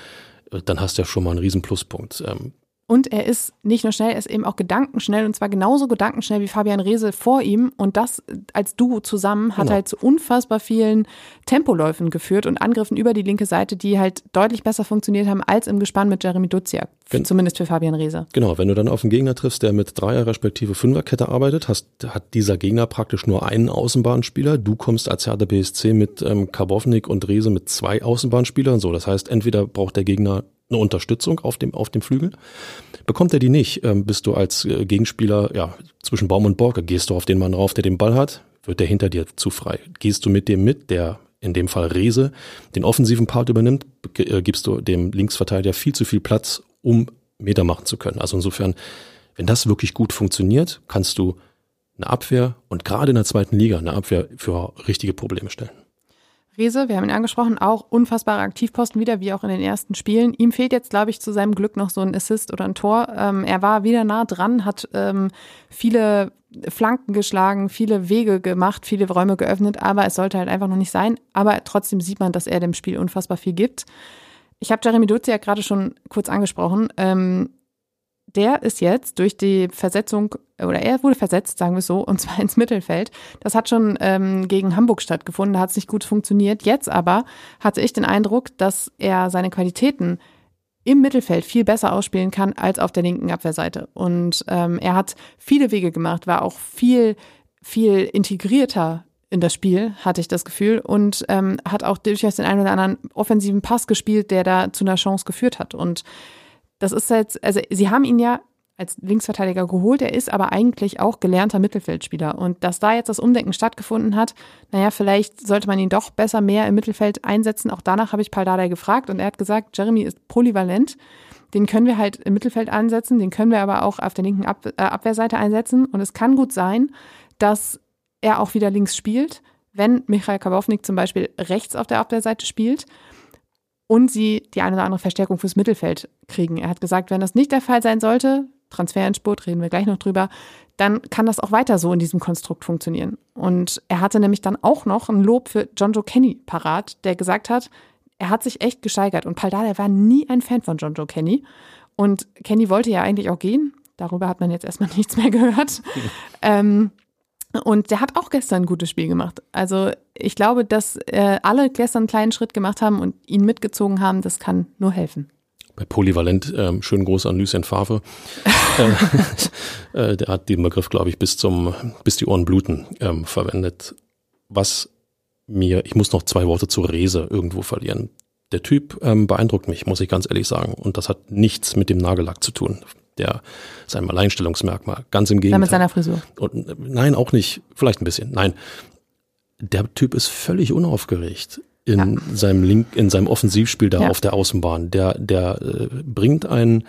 [SPEAKER 2] äh, dann hast du ja schon mal einen riesen Pluspunkt. Ähm,
[SPEAKER 1] und er ist nicht nur schnell, er ist eben auch gedankenschnell und zwar genauso gedankenschnell wie Fabian Reese vor ihm. Und das als Duo zusammen hat genau. halt zu unfassbar vielen Tempoläufen geführt und Angriffen über die linke Seite, die halt deutlich besser funktioniert haben als im Gespann mit Jeremy Duziak. Gen zumindest für Fabian Reese.
[SPEAKER 2] Genau, wenn du dann auf einen Gegner triffst, der mit Dreier respektive Fünferkette arbeitet, hast, hat dieser Gegner praktisch nur einen Außenbahnspieler. Du kommst als Hertha BSC mit ähm, Karbovnik und Reese mit zwei Außenbahnspielern. So, das heißt, entweder braucht der Gegner eine Unterstützung auf dem, auf dem Flügel. Bekommt er die nicht, ähm, bist du als äh, Gegenspieler ja, zwischen Baum und Borke. Gehst du auf den Mann rauf, der den Ball hat, wird der hinter dir zu frei. Gehst du mit dem mit, der in dem Fall Rese den offensiven Part übernimmt, äh, gibst du dem Linksverteidiger viel zu viel Platz, um Meter machen zu können. Also insofern, wenn das wirklich gut funktioniert, kannst du eine Abwehr und gerade in der zweiten Liga eine Abwehr für richtige Probleme stellen.
[SPEAKER 1] Rese, wir haben ihn angesprochen, auch unfassbare Aktivposten wieder, wie auch in den ersten Spielen. Ihm fehlt jetzt, glaube ich, zu seinem Glück noch so ein Assist oder ein Tor. Ähm, er war wieder nah dran, hat ähm, viele Flanken geschlagen, viele Wege gemacht, viele Räume geöffnet, aber es sollte halt einfach noch nicht sein. Aber trotzdem sieht man, dass er dem Spiel unfassbar viel gibt. Ich habe Jeremy Dutze ja gerade schon kurz angesprochen. Ähm, der ist jetzt durch die Versetzung, oder er wurde versetzt, sagen wir es so, und zwar ins Mittelfeld. Das hat schon ähm, gegen Hamburg stattgefunden, da hat es nicht gut funktioniert. Jetzt aber hatte ich den Eindruck, dass er seine Qualitäten im Mittelfeld viel besser ausspielen kann als auf der linken Abwehrseite. Und ähm, er hat viele Wege gemacht, war auch viel, viel integrierter in das Spiel, hatte ich das Gefühl, und ähm, hat auch durchaus den einen oder anderen offensiven Pass gespielt, der da zu einer Chance geführt hat. Und das ist jetzt, also sie haben ihn ja als Linksverteidiger geholt, er ist aber eigentlich auch gelernter Mittelfeldspieler. Und dass da jetzt das Umdenken stattgefunden hat, naja, vielleicht sollte man ihn doch besser mehr im Mittelfeld einsetzen. Auch danach habe ich Paldada gefragt und er hat gesagt, Jeremy ist polyvalent. Den können wir halt im Mittelfeld einsetzen, den können wir aber auch auf der linken Ab äh, Abwehrseite einsetzen. Und es kann gut sein, dass er auch wieder links spielt, wenn Michael Kabownik zum Beispiel rechts auf der Abwehrseite spielt und sie die eine oder andere Verstärkung fürs Mittelfeld kriegen. Er hat gesagt, wenn das nicht der Fall sein sollte, Transfer in Sport, reden wir gleich noch drüber, dann kann das auch weiter so in diesem Konstrukt funktionieren. Und er hatte nämlich dann auch noch ein Lob für John Joe Kenny parat, der gesagt hat, er hat sich echt gesteigert. Und Paldada war nie ein Fan von John Joe Kenny. Und Kenny wollte ja eigentlich auch gehen. Darüber hat man jetzt erstmal *laughs* nichts mehr gehört. *laughs* ähm, und der hat auch gestern ein gutes Spiel gemacht. Also ich glaube, dass äh, alle gestern einen kleinen Schritt gemacht haben und ihn mitgezogen haben, das kann nur helfen.
[SPEAKER 2] Bei Polyvalent, ähm, schönen Gruß an Lucien Favre. *laughs* *laughs* äh, der hat den Begriff, glaube ich, bis zum, bis die Ohren bluten ähm, verwendet. Was mir, ich muss noch zwei Worte zur Rese irgendwo verlieren. Der Typ ähm, beeindruckt mich, muss ich ganz ehrlich sagen. Und das hat nichts mit dem Nagellack zu tun der seinem Alleinstellungsmerkmal. Ganz im Gegenteil.
[SPEAKER 1] mit seiner Frisur.
[SPEAKER 2] Und, nein, auch nicht. Vielleicht ein bisschen. Nein. Der Typ ist völlig unaufgeregt in ja. seinem Link, in seinem Offensivspiel da ja. auf der Außenbahn. Der, der äh, bringt einen,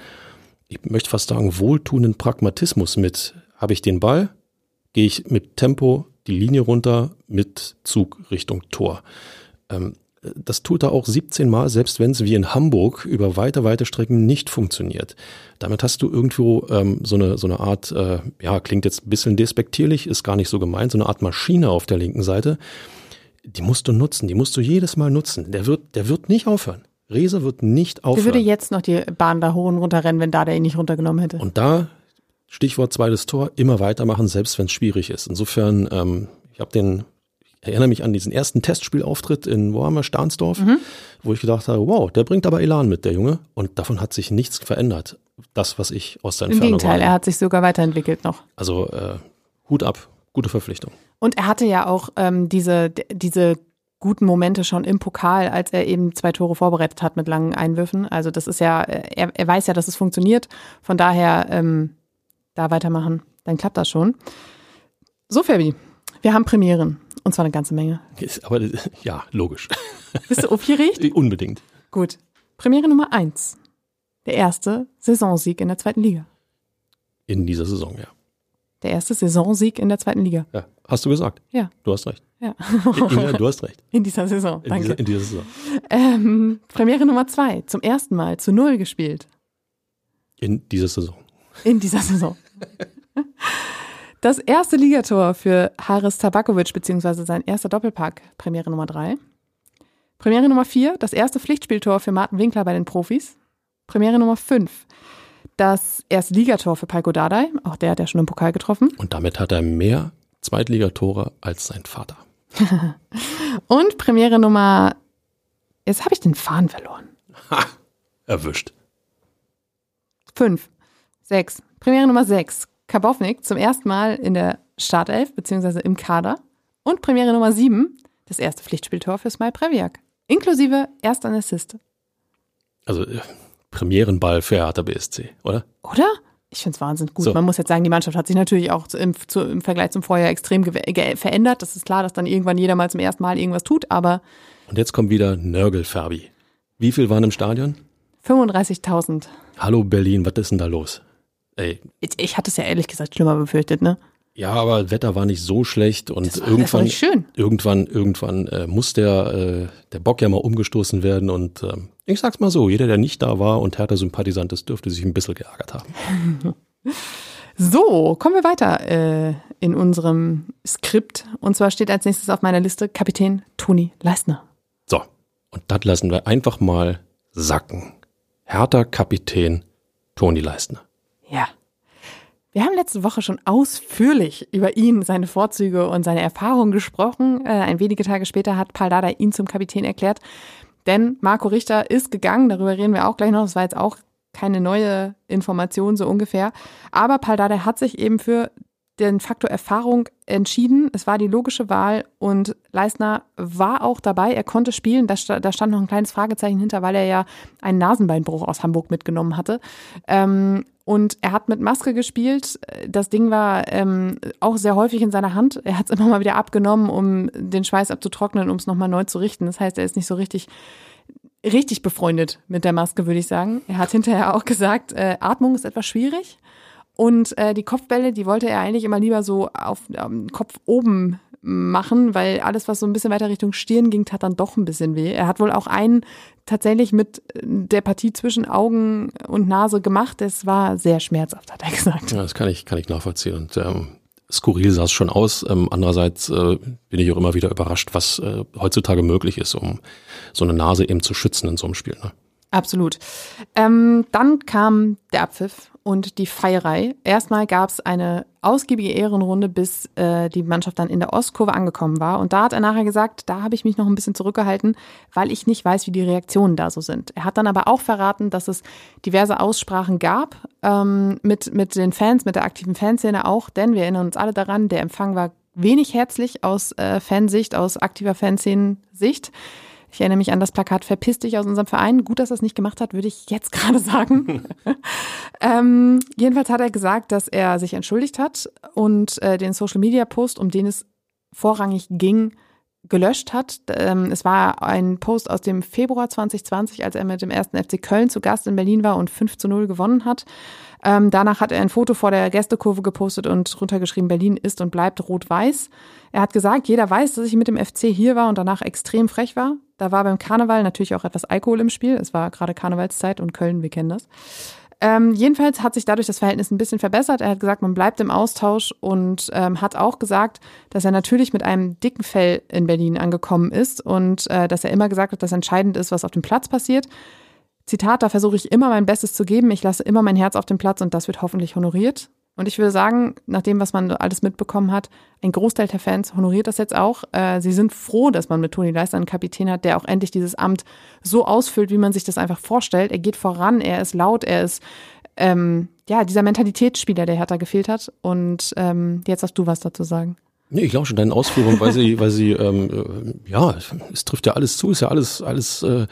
[SPEAKER 2] ich möchte fast sagen, wohltuenden Pragmatismus mit. Habe ich den Ball, gehe ich mit Tempo die Linie runter mit Zug Richtung Tor. Ähm, das tut er auch 17 Mal, selbst wenn es wie in Hamburg über weite, weite Strecken nicht funktioniert. Damit hast du irgendwo ähm, so, eine, so eine Art, äh, ja, klingt jetzt ein bisschen despektierlich, ist gar nicht so gemeint, so eine Art Maschine auf der linken Seite. Die musst du nutzen, die musst du jedes Mal nutzen. Der wird, der wird nicht aufhören. Rese wird nicht aufhören.
[SPEAKER 1] Der würde jetzt noch die Bahn da hoch und runter rennen, wenn da der ihn nicht runtergenommen hätte.
[SPEAKER 2] Und da, Stichwort zweites Tor, immer weitermachen, selbst wenn es schwierig ist. Insofern, ähm, ich habe den erinnere mich an diesen ersten Testspielauftritt in Warhammer Stahnsdorf, mhm. wo ich gedacht habe, wow, der bringt aber Elan mit, der Junge. Und davon hat sich nichts verändert. Das, was ich aus seiner
[SPEAKER 1] Im Gegenteil, war. er hat sich sogar weiterentwickelt noch.
[SPEAKER 2] Also äh, Hut ab, gute Verpflichtung.
[SPEAKER 1] Und er hatte ja auch ähm, diese, diese guten Momente schon im Pokal, als er eben zwei Tore vorbereitet hat mit langen Einwürfen. Also das ist ja, er, er weiß ja, dass es funktioniert. Von daher ähm, da weitermachen, dann klappt das schon. So, Fabi, wir haben Premieren. Und zwar eine ganze Menge.
[SPEAKER 2] Ist, aber *laughs* ja, logisch. *laughs*
[SPEAKER 1] Bist du aufgeregt? *laughs*
[SPEAKER 2] Unbedingt.
[SPEAKER 1] Gut. Premiere Nummer eins. Der erste Saisonsieg in der zweiten Liga.
[SPEAKER 2] In dieser Saison, ja.
[SPEAKER 1] Der erste Saisonsieg in der zweiten Liga.
[SPEAKER 2] ja. Hast du gesagt?
[SPEAKER 1] Ja.
[SPEAKER 2] Du hast recht.
[SPEAKER 1] Ja.
[SPEAKER 2] Inga, du hast recht.
[SPEAKER 1] In dieser Saison.
[SPEAKER 2] In,
[SPEAKER 1] Danke.
[SPEAKER 2] dieser, in dieser Saison.
[SPEAKER 1] Ähm, Premiere Nummer zwei. Zum ersten Mal zu Null gespielt.
[SPEAKER 2] In dieser Saison.
[SPEAKER 1] In dieser Saison. Das erste Ligator für Haris Tabakovic, beziehungsweise sein erster Doppelpack, Premiere Nummer drei. Premiere Nummer vier, das erste Pflichtspieltor für Martin Winkler bei den Profis. Premiere Nummer fünf, das erste Ligator für Palko Dardai, auch der hat ja schon im Pokal getroffen.
[SPEAKER 2] Und damit hat er mehr Zweitligatore als sein Vater. *laughs*
[SPEAKER 1] Und Premiere Nummer, jetzt habe ich den Faden verloren.
[SPEAKER 2] Erwischt.
[SPEAKER 1] Fünf, sechs. Premiere Nummer sechs. Kabownik zum ersten Mal in der Startelf beziehungsweise im Kader. Und Premiere Nummer sieben. Das erste Pflichtspieltor für Smile Previak. Inklusive erst ein Assist.
[SPEAKER 2] Also äh, Premierenball für Hertha BSC, oder?
[SPEAKER 1] Oder? Ich finde es wahnsinnig gut.
[SPEAKER 2] So.
[SPEAKER 1] Man muss jetzt sagen, die Mannschaft hat sich natürlich auch im, zu, im Vergleich zum Vorjahr extrem verändert. Das ist klar, dass dann irgendwann jeder mal zum ersten Mal irgendwas tut, aber
[SPEAKER 2] Und jetzt kommt wieder Nörgel-Ferbi. Wie viel waren im Stadion?
[SPEAKER 1] 35.000.
[SPEAKER 2] Hallo Berlin, was ist denn da los? Ey,
[SPEAKER 1] Ich, ich hatte es ja ehrlich gesagt schlimmer befürchtet, ne?
[SPEAKER 2] ja, aber Wetter war nicht so schlecht und
[SPEAKER 1] war,
[SPEAKER 2] irgendwann, irgendwann, irgendwann äh, muss der, äh, der Bock ja mal umgestoßen werden und ähm, ich sag's mal so, jeder, der nicht da war und Hertha-Sympathisant ist, dürfte sich ein bisschen geärgert haben. *laughs*
[SPEAKER 1] So, kommen wir weiter äh, in unserem Skript. Und zwar steht als nächstes auf meiner Liste Kapitän Toni Leistner.
[SPEAKER 2] So, und das lassen wir einfach mal sacken. Hertha-Kapitän Toni Leistner.
[SPEAKER 1] Wir haben letzte Woche schon ausführlich über ihn, seine Vorzüge und seine Erfahrungen gesprochen. Äh, ein wenige Tage später hat Paul Dardai ihn zum Kapitän erklärt. Denn Marco Richter ist gegangen, darüber reden wir auch gleich noch. Das war jetzt auch keine neue Information, so ungefähr. Aber Paul Dardai hat sich eben für den Faktor Erfahrung entschieden. Es war die logische Wahl und Leistner war auch dabei. Er konnte spielen. Da, da stand noch ein kleines Fragezeichen hinter, weil er ja einen Nasenbeinbruch aus Hamburg mitgenommen hatte. Ähm, und er hat mit Maske gespielt. Das Ding war ähm, auch sehr häufig in seiner Hand. Er hat es *laughs* immer mal wieder abgenommen, um den Schweiß abzutrocknen, um es nochmal neu zu richten. Das heißt, er ist nicht so richtig richtig befreundet mit der Maske, würde ich sagen. Er hat hinterher auch gesagt, äh, Atmung ist etwas schwierig. Und äh, die Kopfbälle, die wollte er eigentlich immer lieber so auf ähm, Kopf oben machen, weil alles, was so ein bisschen weiter Richtung Stirn ging, tat dann doch ein bisschen weh. Er hat wohl auch einen tatsächlich mit äh, der Partie zwischen Augen und Nase gemacht. Das war sehr schmerzhaft, hat er *laughs* gesagt.
[SPEAKER 2] Ja, das kann ich, kann ich nachvollziehen. Und ähm, skurril sah es schon aus. Ähm, andererseits äh, bin ich auch immer wieder überrascht, was äh, heutzutage möglich ist, um so eine Nase eben zu schützen in so einem Spiel. Ne?
[SPEAKER 1] Absolut. Ähm, dann kam der Abpfiff und die Feierei. Erstmal gab es eine ausgiebige Ehrenrunde, bis äh, die Mannschaft dann in der Ostkurve angekommen war. Und da hat er nachher gesagt, da habe ich mich noch ein bisschen zurückgehalten, weil ich nicht weiß, wie die Reaktionen da so sind. Er hat dann aber auch verraten, dass es diverse Aussprachen gab ähm, mit, mit den Fans, mit der aktiven Fanszene auch, denn wir erinnern uns alle daran, der Empfang war wenig herzlich aus äh, Fansicht, aus aktiver Fanszenen-Sicht. Ich erinnere mich an das Plakat Verpiss dich aus unserem Verein. Gut, dass er es nicht gemacht hat, würde ich jetzt *laughs* gerade sagen. *laughs* ähm, jedenfalls hat er gesagt, dass er sich entschuldigt hat und äh, den Social Media Post, um den es vorrangig ging, gelöscht hat. Ähm, es war ein Post aus dem Februar 2020, als er mit dem ersten FC Köln zu Gast in Berlin war und 5 zu 0 gewonnen hat. Ähm, danach hat er ein Foto vor der Gästekurve gepostet und runtergeschrieben, Berlin ist und bleibt rot-weiß. Er hat gesagt, jeder weiß, dass ich mit dem FC hier war und danach extrem frech war. Da war beim Karneval natürlich auch etwas Alkohol im Spiel. Es war gerade Karnevalszeit und Köln, wir kennen das. Ähm, jedenfalls hat sich dadurch das Verhältnis ein bisschen verbessert. Er hat gesagt, man bleibt im Austausch und ähm, hat auch gesagt, dass er natürlich mit einem dicken Fell in Berlin angekommen ist und äh, dass er immer gesagt hat, dass entscheidend ist, was auf dem Platz passiert. Zitat, da versuche ich immer mein Bestes zu geben. Ich lasse immer mein Herz auf dem Platz und das wird hoffentlich honoriert. Und ich würde sagen, nach dem, was man alles mitbekommen hat, ein Großteil der Fans honoriert das jetzt auch. Äh, sie sind froh, dass man mit Toni Leister einen Kapitän hat, der auch endlich dieses Amt so ausfüllt, wie man sich das einfach vorstellt. Er geht voran, er ist laut, er ist ähm, ja dieser Mentalitätsspieler, der Hertha gefehlt hat. Und ähm, jetzt hast du was dazu sagen.
[SPEAKER 2] Nee, ich lausche deinen Ausführungen, weil sie, weil sie, ähm, äh, ja, es trifft ja alles zu, ist ja alles, alles äh,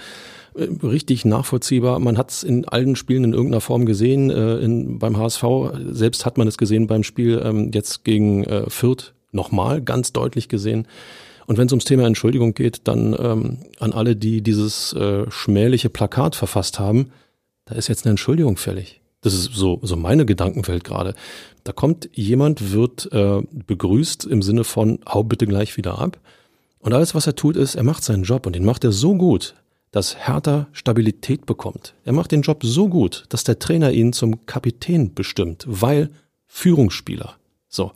[SPEAKER 2] richtig nachvollziehbar. Man hat es in allen Spielen in irgendeiner Form gesehen. Äh, in, beim HSV selbst hat man es gesehen beim Spiel ähm, jetzt gegen äh, Fürth nochmal ganz deutlich gesehen. Und wenn es ums Thema Entschuldigung geht, dann ähm, an alle, die dieses äh, schmähliche Plakat verfasst haben, da ist jetzt eine Entschuldigung fällig. Das ist so, so meine Gedankenwelt gerade. Da kommt jemand, wird äh, begrüßt im Sinne von, hau bitte gleich wieder ab. Und alles, was er tut, ist, er macht seinen Job und den macht er so gut, dass Hertha Stabilität bekommt. Er macht den Job so gut, dass der Trainer ihn zum Kapitän bestimmt, weil Führungsspieler. So.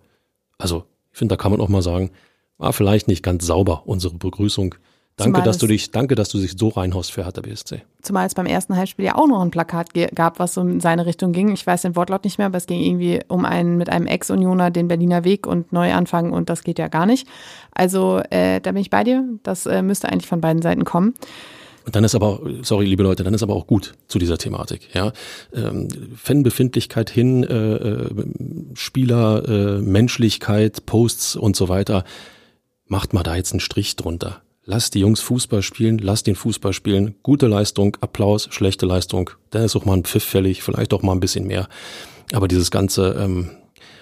[SPEAKER 2] Also, ich finde, da kann man auch mal sagen, war vielleicht nicht ganz sauber, unsere Begrüßung. Danke, dass du dich, danke, dass du dich so reinhaust für Hertha BSC.
[SPEAKER 1] Zumal es beim ersten Halbspiel ja auch noch ein Plakat gab, was so in seine Richtung ging. Ich weiß den Wortlaut nicht mehr, aber es ging irgendwie um einen mit einem Ex-Unioner den Berliner Weg und neu anfangen und das geht ja gar nicht. Also äh, da bin ich bei dir. Das äh, müsste eigentlich von beiden Seiten kommen.
[SPEAKER 2] Und dann ist aber, sorry, liebe Leute, dann ist aber auch gut zu dieser Thematik. Ja, ähm, Fanbefindlichkeit hin, äh, äh, Spieler, äh, Menschlichkeit, Posts und so weiter. Macht mal da jetzt einen Strich drunter. Lass die Jungs Fußball spielen, lass den Fußball spielen. Gute Leistung, Applaus, schlechte Leistung. Dann ist auch mal ein Pfiff fällig, vielleicht auch mal ein bisschen mehr. Aber dieses ganze ähm,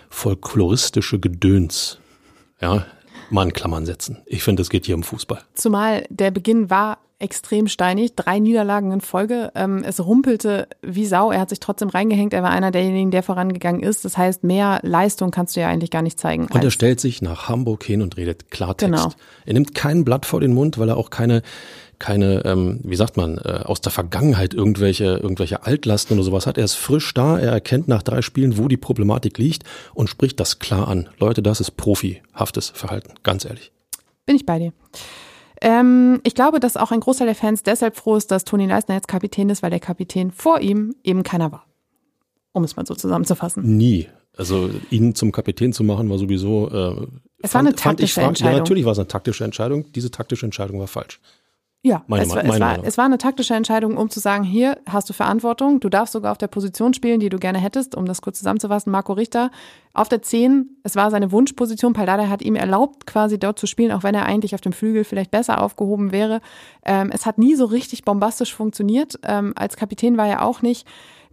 [SPEAKER 2] folkloristische Gedöns, ja, mal in Klammern setzen. Ich finde, es geht hier um Fußball.
[SPEAKER 1] Zumal der Beginn war extrem steinig, drei Niederlagen in Folge. Ähm, es rumpelte wie Sau. Er hat sich trotzdem reingehängt. Er war einer derjenigen, der vorangegangen ist. Das heißt, mehr Leistung kannst du ja eigentlich gar nicht zeigen.
[SPEAKER 2] Und er stellt sich nach Hamburg hin und redet Klartext. Genau. Er nimmt kein Blatt vor den Mund, weil er auch keine keine, ähm, wie sagt man, äh, aus der Vergangenheit irgendwelche, irgendwelche Altlasten oder sowas hat. Er ist frisch da, er erkennt nach drei Spielen, wo die Problematik liegt und spricht das klar an. Leute, das ist profihaftes Verhalten, ganz ehrlich.
[SPEAKER 1] Bin ich bei dir. Ähm, ich glaube, dass auch ein Großteil der Fans deshalb froh ist, dass Toni Leisner jetzt Kapitän ist, weil der Kapitän vor ihm eben keiner war. Um es mal so zusammenzufassen.
[SPEAKER 2] Nie. Also ihn zum Kapitän zu machen, war sowieso. Äh,
[SPEAKER 1] es fand, war eine taktische Entscheidung.
[SPEAKER 2] Ja, natürlich war es eine taktische Entscheidung. Diese taktische Entscheidung war falsch.
[SPEAKER 1] Ja, meine, es, war, meine es, war, es war eine taktische Entscheidung, um zu sagen, hier hast du Verantwortung, du darfst sogar auf der Position spielen, die du gerne hättest, um das kurz zusammenzufassen. Marco Richter auf der 10, es war seine Wunschposition, Paldada hat ihm erlaubt, quasi dort zu spielen, auch wenn er eigentlich auf dem Flügel vielleicht besser aufgehoben wäre. Ähm, es hat nie so richtig bombastisch funktioniert. Ähm, als Kapitän war er auch nicht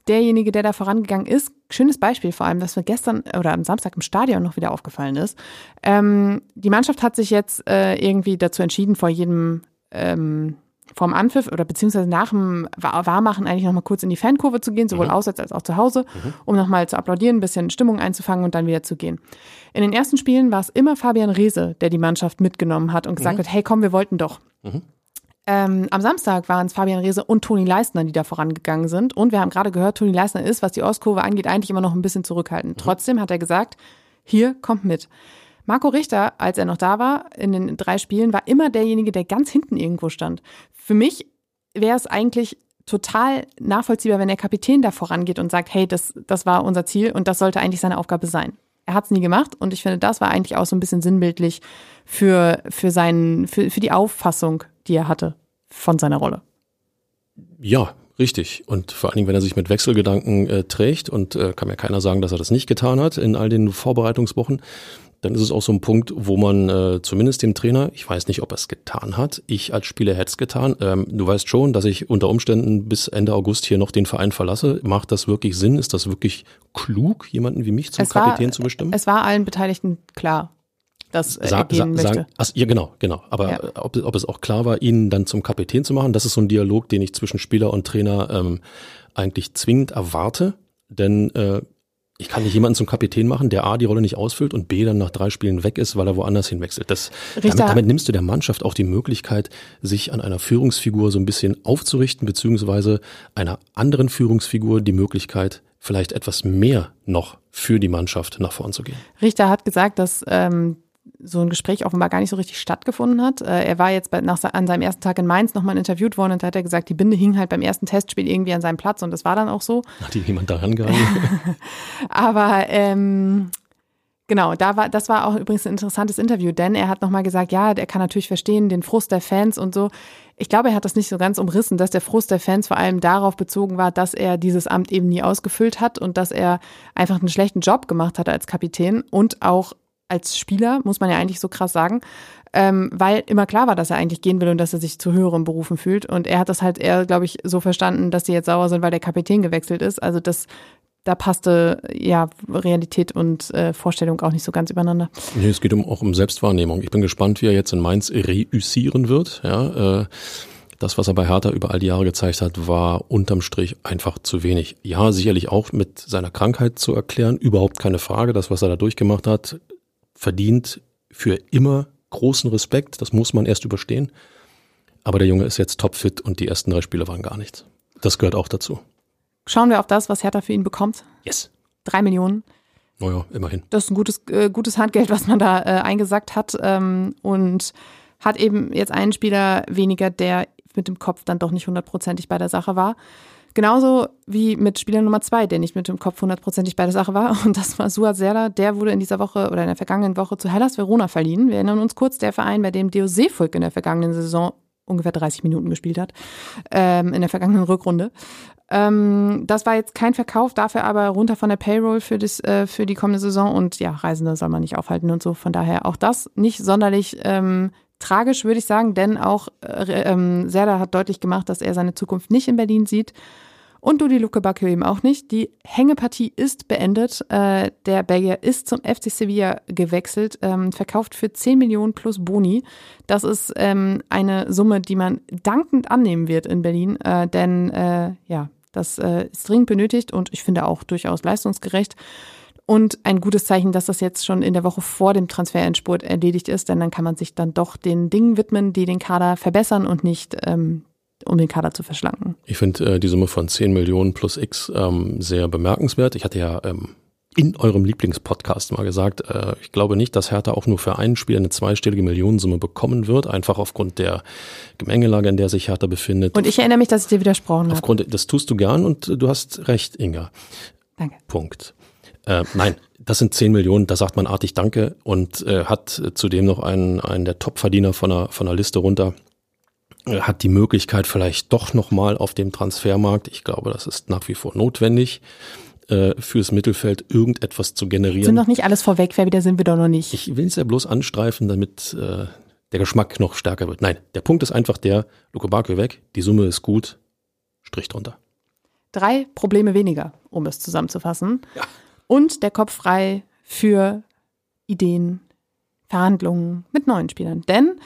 [SPEAKER 1] derjenige, der da vorangegangen ist. Schönes Beispiel vor allem, das mir gestern oder am Samstag im Stadion noch wieder aufgefallen ist. Ähm, die Mannschaft hat sich jetzt äh, irgendwie dazu entschieden, vor jedem ähm, vorm Anpfiff oder beziehungsweise nach dem Warmachen eigentlich nochmal kurz in die Fankurve zu gehen, sowohl mhm. auswärts als auch zu Hause, mhm. um nochmal zu applaudieren, ein bisschen Stimmung einzufangen und dann wieder zu gehen. In den ersten Spielen war es immer Fabian Reese, der die Mannschaft mitgenommen hat und gesagt mhm. hat, hey komm, wir wollten doch. Mhm. Ähm, am Samstag waren es Fabian Reese und Toni Leistner, die da vorangegangen sind. Und wir haben gerade gehört, Toni Leistner ist, was die Ostkurve angeht, eigentlich immer noch ein bisschen zurückhaltend. Mhm. Trotzdem hat er gesagt, hier kommt mit. Marco Richter, als er noch da war, in den drei Spielen, war immer derjenige, der ganz hinten irgendwo stand. Für mich wäre es eigentlich total nachvollziehbar, wenn der Kapitän da vorangeht und sagt, hey, das, das war unser Ziel und das sollte eigentlich seine Aufgabe sein. Er hat es nie gemacht und ich finde, das war eigentlich auch so ein bisschen sinnbildlich für, für, seinen, für, für die Auffassung, die er hatte von seiner Rolle.
[SPEAKER 2] Ja, Richtig. Und vor allen Dingen, wenn er sich mit Wechselgedanken äh, trägt und äh, kann mir keiner sagen, dass er das nicht getan hat in all den Vorbereitungswochen, dann ist es auch so ein Punkt, wo man äh, zumindest dem Trainer, ich weiß nicht, ob er es getan hat, ich als Spieler hätte es getan. Ähm, du weißt schon, dass ich unter Umständen bis Ende August hier noch den Verein verlasse. Macht das wirklich Sinn? Ist das wirklich klug, jemanden wie mich zum es Kapitän war, zu bestimmen?
[SPEAKER 1] Es war allen Beteiligten klar, dass äh, er gehen möchte.
[SPEAKER 2] Ach, ja, genau, genau. Aber ja. ob, ob es auch klar war, ihn dann zum Kapitän zu machen, das ist so ein Dialog, den ich zwischen Spieler und Trainer ähm, eigentlich zwingend erwarte. Denn äh, ich kann nicht jemanden zum Kapitän machen, der A, die Rolle nicht ausfüllt und B, dann nach drei Spielen weg ist, weil er woanders hinwechselt. Das, damit, damit nimmst du der Mannschaft auch die Möglichkeit, sich an einer Führungsfigur so ein bisschen aufzurichten, beziehungsweise einer anderen Führungsfigur die Möglichkeit, vielleicht etwas mehr noch für die Mannschaft nach vorn zu gehen.
[SPEAKER 1] Richter hat gesagt, dass ähm, so ein Gespräch offenbar gar nicht so richtig stattgefunden hat. Äh, er war jetzt bei, nach, an seinem ersten Tag in Mainz nochmal interviewt worden und da hat er gesagt, die Binde hing halt beim ersten Testspiel irgendwie an seinem Platz und das war dann auch so.
[SPEAKER 2] Hat die jemand daran gehalten? *laughs*
[SPEAKER 1] Aber ähm, genau, da war, das war auch übrigens ein interessantes Interview, denn er hat nochmal gesagt, ja, er kann natürlich verstehen, den Frust der Fans und so. Ich glaube, er hat das nicht so ganz umrissen, dass der Frust der Fans vor allem darauf bezogen war, dass er dieses Amt eben nie ausgefüllt hat und dass er einfach einen schlechten Job gemacht hat als Kapitän und auch als Spieler, muss man ja eigentlich so krass sagen, ähm, weil immer klar war, dass er eigentlich gehen will und dass er sich zu höheren Berufen fühlt. Und er hat das halt eher, glaube ich, so verstanden, dass die jetzt sauer sind, weil der Kapitän gewechselt ist. Also das da passte ja Realität und äh, Vorstellung auch nicht so ganz übereinander.
[SPEAKER 2] Nee, es geht um, auch um Selbstwahrnehmung. Ich bin gespannt, wie er jetzt in Mainz reüssieren wird. Ja, äh, das, was er bei Hertha über all die Jahre gezeigt hat, war unterm Strich einfach zu wenig. Ja, sicherlich auch mit seiner Krankheit zu erklären, überhaupt keine Frage. Das, was er da durchgemacht hat, verdient für immer großen Respekt. Das muss man erst überstehen. Aber der Junge ist jetzt topfit und die ersten drei Spiele waren gar nichts. Das gehört auch dazu.
[SPEAKER 1] Schauen wir auf das, was Hertha für ihn bekommt.
[SPEAKER 2] Yes.
[SPEAKER 1] Drei Millionen.
[SPEAKER 2] Naja, immerhin.
[SPEAKER 1] Das ist ein gutes, äh, gutes Handgeld, was man da äh, eingesackt hat. Ähm, und hat eben jetzt einen Spieler weniger, der mit dem Kopf dann doch nicht hundertprozentig bei der Sache war. Genauso wie mit Spieler Nummer zwei, der nicht mit dem Kopf hundertprozentig bei der Sache war. Und das war Suat Serdar. Der wurde in dieser Woche oder in der vergangenen Woche zu Hellas Verona verliehen. Wir erinnern uns kurz, der Verein, bei dem Deo Seefolk in der vergangenen Saison ungefähr 30 Minuten gespielt hat, ähm, in der vergangenen Rückrunde. Ähm, das war jetzt kein Verkauf, dafür aber runter von der Payroll für, das, äh, für die kommende Saison. Und ja, Reisende soll man nicht aufhalten und so. Von daher auch das nicht sonderlich ähm, tragisch, würde ich sagen, denn auch äh, ähm, Serda hat deutlich gemacht, dass er seine Zukunft nicht in Berlin sieht. Und Dudi Luke eben auch nicht. Die Hängepartie ist beendet. Äh, der Belgier ist zum FC Sevilla gewechselt, ähm, verkauft für 10 Millionen plus Boni. Das ist ähm, eine Summe, die man dankend annehmen wird in Berlin, äh, denn äh, ja, das äh, ist dringend benötigt und ich finde auch durchaus leistungsgerecht. Und ein gutes Zeichen, dass das jetzt schon in der Woche vor dem Transferendspurt erledigt ist, denn dann kann man sich dann doch den Dingen widmen, die den Kader verbessern und nicht ähm, um den Kader zu verschlanken.
[SPEAKER 2] Ich finde äh, die Summe von 10 Millionen plus X ähm, sehr bemerkenswert. Ich hatte ja ähm, in eurem Lieblingspodcast mal gesagt, äh, ich glaube nicht, dass Hertha auch nur für einen Spieler eine zweistellige Millionensumme bekommen wird, einfach aufgrund der Gemengelage, in der sich Hertha befindet.
[SPEAKER 1] Und ich erinnere mich, dass ich dir widersprochen habe.
[SPEAKER 2] Aufgrund, das tust du gern und du hast recht, Inga.
[SPEAKER 1] Danke.
[SPEAKER 2] Punkt. Äh, nein, das sind 10 Millionen, da sagt man artig Danke und äh, hat zudem noch einen, einen der Topverdiener von der, von der Liste runter. Äh, hat die Möglichkeit vielleicht doch nochmal auf dem Transfermarkt, ich glaube, das ist nach wie vor notwendig, äh, fürs Mittelfeld irgendetwas zu generieren.
[SPEAKER 1] Sind noch nicht alles vorweg, wer wieder sind wir doch noch nicht.
[SPEAKER 2] Ich will es ja bloß anstreifen, damit äh, der Geschmack noch stärker wird. Nein, der Punkt ist einfach der, Luke Bakio weg, die Summe ist gut, Strich drunter.
[SPEAKER 1] Drei Probleme weniger, um es zusammenzufassen.
[SPEAKER 2] Ja
[SPEAKER 1] und der Kopf frei für Ideen, Verhandlungen mit neuen Spielern. Denn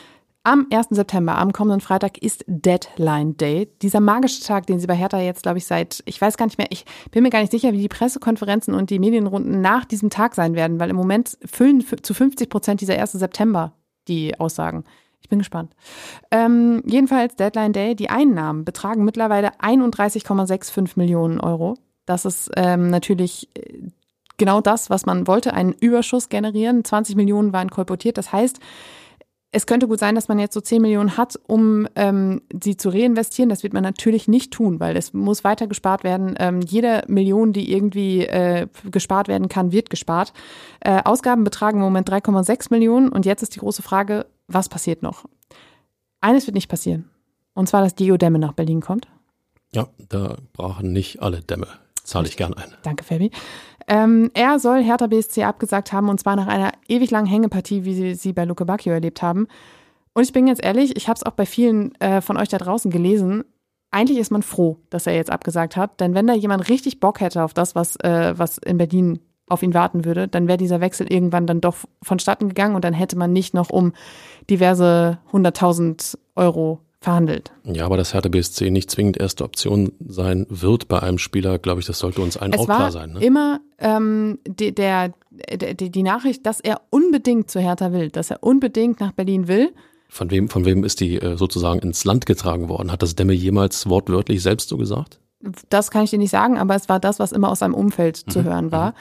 [SPEAKER 1] am 1. September, am kommenden Freitag, ist Deadline Day. Dieser magische Tag, den sie bei Hertha jetzt, glaube ich, seit, ich weiß gar nicht mehr, ich bin mir gar nicht sicher, wie die Pressekonferenzen und die Medienrunden nach diesem Tag sein werden, weil im Moment füllen zu 50 Prozent dieser 1. September die Aussagen. Ich bin gespannt. Ähm, jedenfalls Deadline Day, die Einnahmen betragen mittlerweile 31,65 Millionen Euro. Das ist ähm, natürlich äh, genau das, was man wollte, einen Überschuss generieren. 20 Millionen waren kolportiert. Das heißt, es könnte gut sein, dass man jetzt so 10 Millionen hat, um ähm, sie zu reinvestieren. Das wird man natürlich nicht tun, weil es muss weiter gespart werden. Ähm, jede Million, die irgendwie äh, gespart werden kann, wird gespart. Äh, Ausgaben betragen im Moment 3,6 Millionen. Und jetzt ist die große Frage, was passiert noch? Eines wird nicht passieren. Und zwar, dass Diego Dämme nach Berlin kommt.
[SPEAKER 2] Ja, da brachen nicht alle Dämme. Zahle ich gern ein.
[SPEAKER 1] Danke, Fabi. Ähm, er soll Hertha BSC abgesagt haben und zwar nach einer ewig langen Hängepartie, wie sie sie bei Luke Bacchio erlebt haben. Und ich bin ganz ehrlich, ich habe es auch bei vielen äh, von euch da draußen gelesen. Eigentlich ist man froh, dass er jetzt abgesagt hat, denn wenn da jemand richtig Bock hätte auf das, was, äh, was in Berlin auf ihn warten würde, dann wäre dieser Wechsel irgendwann dann doch vonstatten gegangen und dann hätte man nicht noch um diverse hunderttausend Euro verhandelt.
[SPEAKER 2] Ja, aber dass Hertha BSC nicht zwingend erste Option sein wird bei einem Spieler, glaube ich, das sollte uns allen
[SPEAKER 1] es
[SPEAKER 2] auch
[SPEAKER 1] war
[SPEAKER 2] klar sein. Ne?
[SPEAKER 1] Immer ähm, die, der, der, die Nachricht, dass er unbedingt zu Hertha will, dass er unbedingt nach Berlin will.
[SPEAKER 2] Von wem, von wem ist die äh, sozusagen ins Land getragen worden? Hat das Demme jemals wortwörtlich selbst so gesagt?
[SPEAKER 1] Das kann ich dir nicht sagen, aber es war das, was immer aus seinem Umfeld mhm. zu hören war. Mhm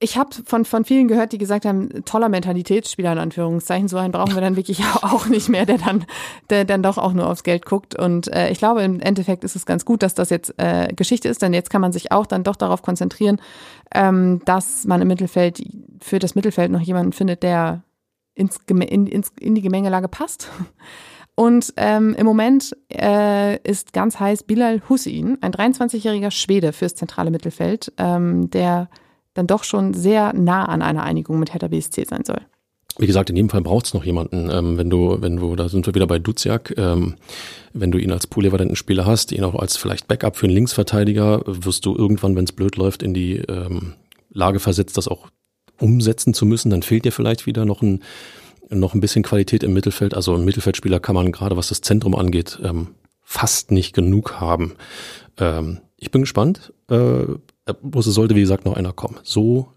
[SPEAKER 1] ich habe von, von vielen gehört, die gesagt haben, toller Mentalitätsspieler in Anführungszeichen. So einen brauchen wir dann wirklich *laughs* auch nicht mehr, der dann, der dann doch auch nur aufs Geld guckt. Und äh, ich glaube, im Endeffekt ist es ganz gut, dass das jetzt äh, Geschichte ist, denn jetzt kann man sich auch dann doch darauf konzentrieren, ähm, dass man im Mittelfeld für das Mittelfeld noch jemanden findet, der ins, in, ins, in die Gemengelage passt. Und ähm, im Moment äh, ist ganz heiß Bilal Hussein, ein 23-jähriger Schwede fürs zentrale Mittelfeld, ähm, der dann doch schon sehr nah an einer Einigung mit Hertha BSC sein soll.
[SPEAKER 2] wie gesagt, in jedem Fall braucht es noch jemanden. Ähm, wenn du, wenn du, da sind wir wieder bei Duziak, ähm, wenn du ihn als polyvalenten Spieler hast, ihn auch als vielleicht Backup für einen Linksverteidiger, wirst du irgendwann, wenn es blöd läuft, in die ähm, Lage versetzt, das auch umsetzen zu müssen. Dann fehlt dir vielleicht wieder noch ein, noch ein bisschen Qualität im Mittelfeld. Also ein Mittelfeldspieler kann man gerade, was das Zentrum angeht, ähm, fast nicht genug haben. Ähm, ich bin gespannt. Äh, bloß es sollte, wie gesagt, noch einer kommen. So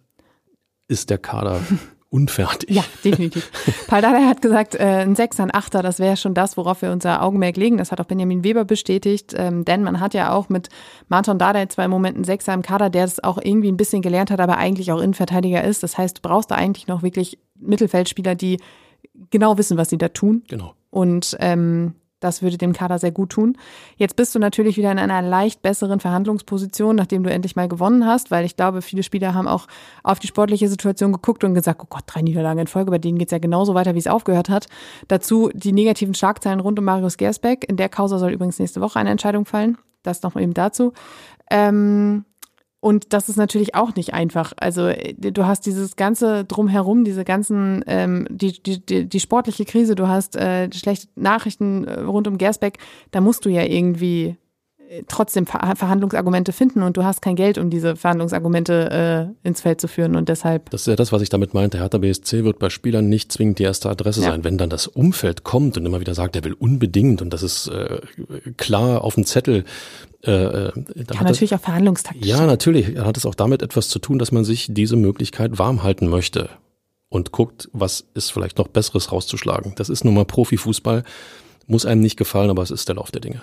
[SPEAKER 2] ist der Kader *laughs* unfertig.
[SPEAKER 1] Ja, definitiv. Paul Dardai hat gesagt, äh, ein Sechser, ein Achter, das wäre schon das, worauf wir unser Augenmerk legen. Das hat auch Benjamin Weber bestätigt, ähm, denn man hat ja auch mit Martin Dardai zwei Momenten Sechser im Kader, der das auch irgendwie ein bisschen gelernt hat, aber eigentlich auch Innenverteidiger ist. Das heißt, du brauchst da eigentlich noch wirklich Mittelfeldspieler, die genau wissen, was sie da tun.
[SPEAKER 2] Genau.
[SPEAKER 1] Und ähm, das würde dem Kader sehr gut tun. Jetzt bist du natürlich wieder in einer leicht besseren Verhandlungsposition, nachdem du endlich mal gewonnen hast, weil ich glaube, viele Spieler haben auch auf die sportliche Situation geguckt und gesagt, oh Gott, drei Niederlagen in Folge, bei denen geht's ja genauso weiter, wie es aufgehört hat. Dazu die negativen Schlagzeilen rund um Marius Gersbeck. In der Causa soll übrigens nächste Woche eine Entscheidung fallen. Das noch eben dazu. Ähm, und das ist natürlich auch nicht einfach. Also äh, du hast dieses ganze drumherum, diese ganzen, ähm, die, die, die, die sportliche Krise, du hast äh, schlechte Nachrichten äh, rund um Gersbeck, da musst du ja irgendwie trotzdem Verhandlungsargumente finden und du hast kein Geld, um diese Verhandlungsargumente äh, ins Feld zu führen und deshalb.
[SPEAKER 2] Das ist ja das, was ich damit meinte. Hertha BSC wird bei Spielern nicht zwingend die erste Adresse ja. sein. Wenn dann das Umfeld kommt und immer wieder sagt, er will unbedingt und das ist äh, klar auf dem Zettel. Äh,
[SPEAKER 1] äh Kann natürlich das, auch Verhandlungstaktik.
[SPEAKER 2] Ja, natürlich hat es auch damit etwas zu tun, dass man sich diese Möglichkeit warm halten möchte und guckt, was ist vielleicht noch Besseres rauszuschlagen. Das ist nun mal Profifußball, muss einem nicht gefallen, aber es ist der Lauf der Dinge.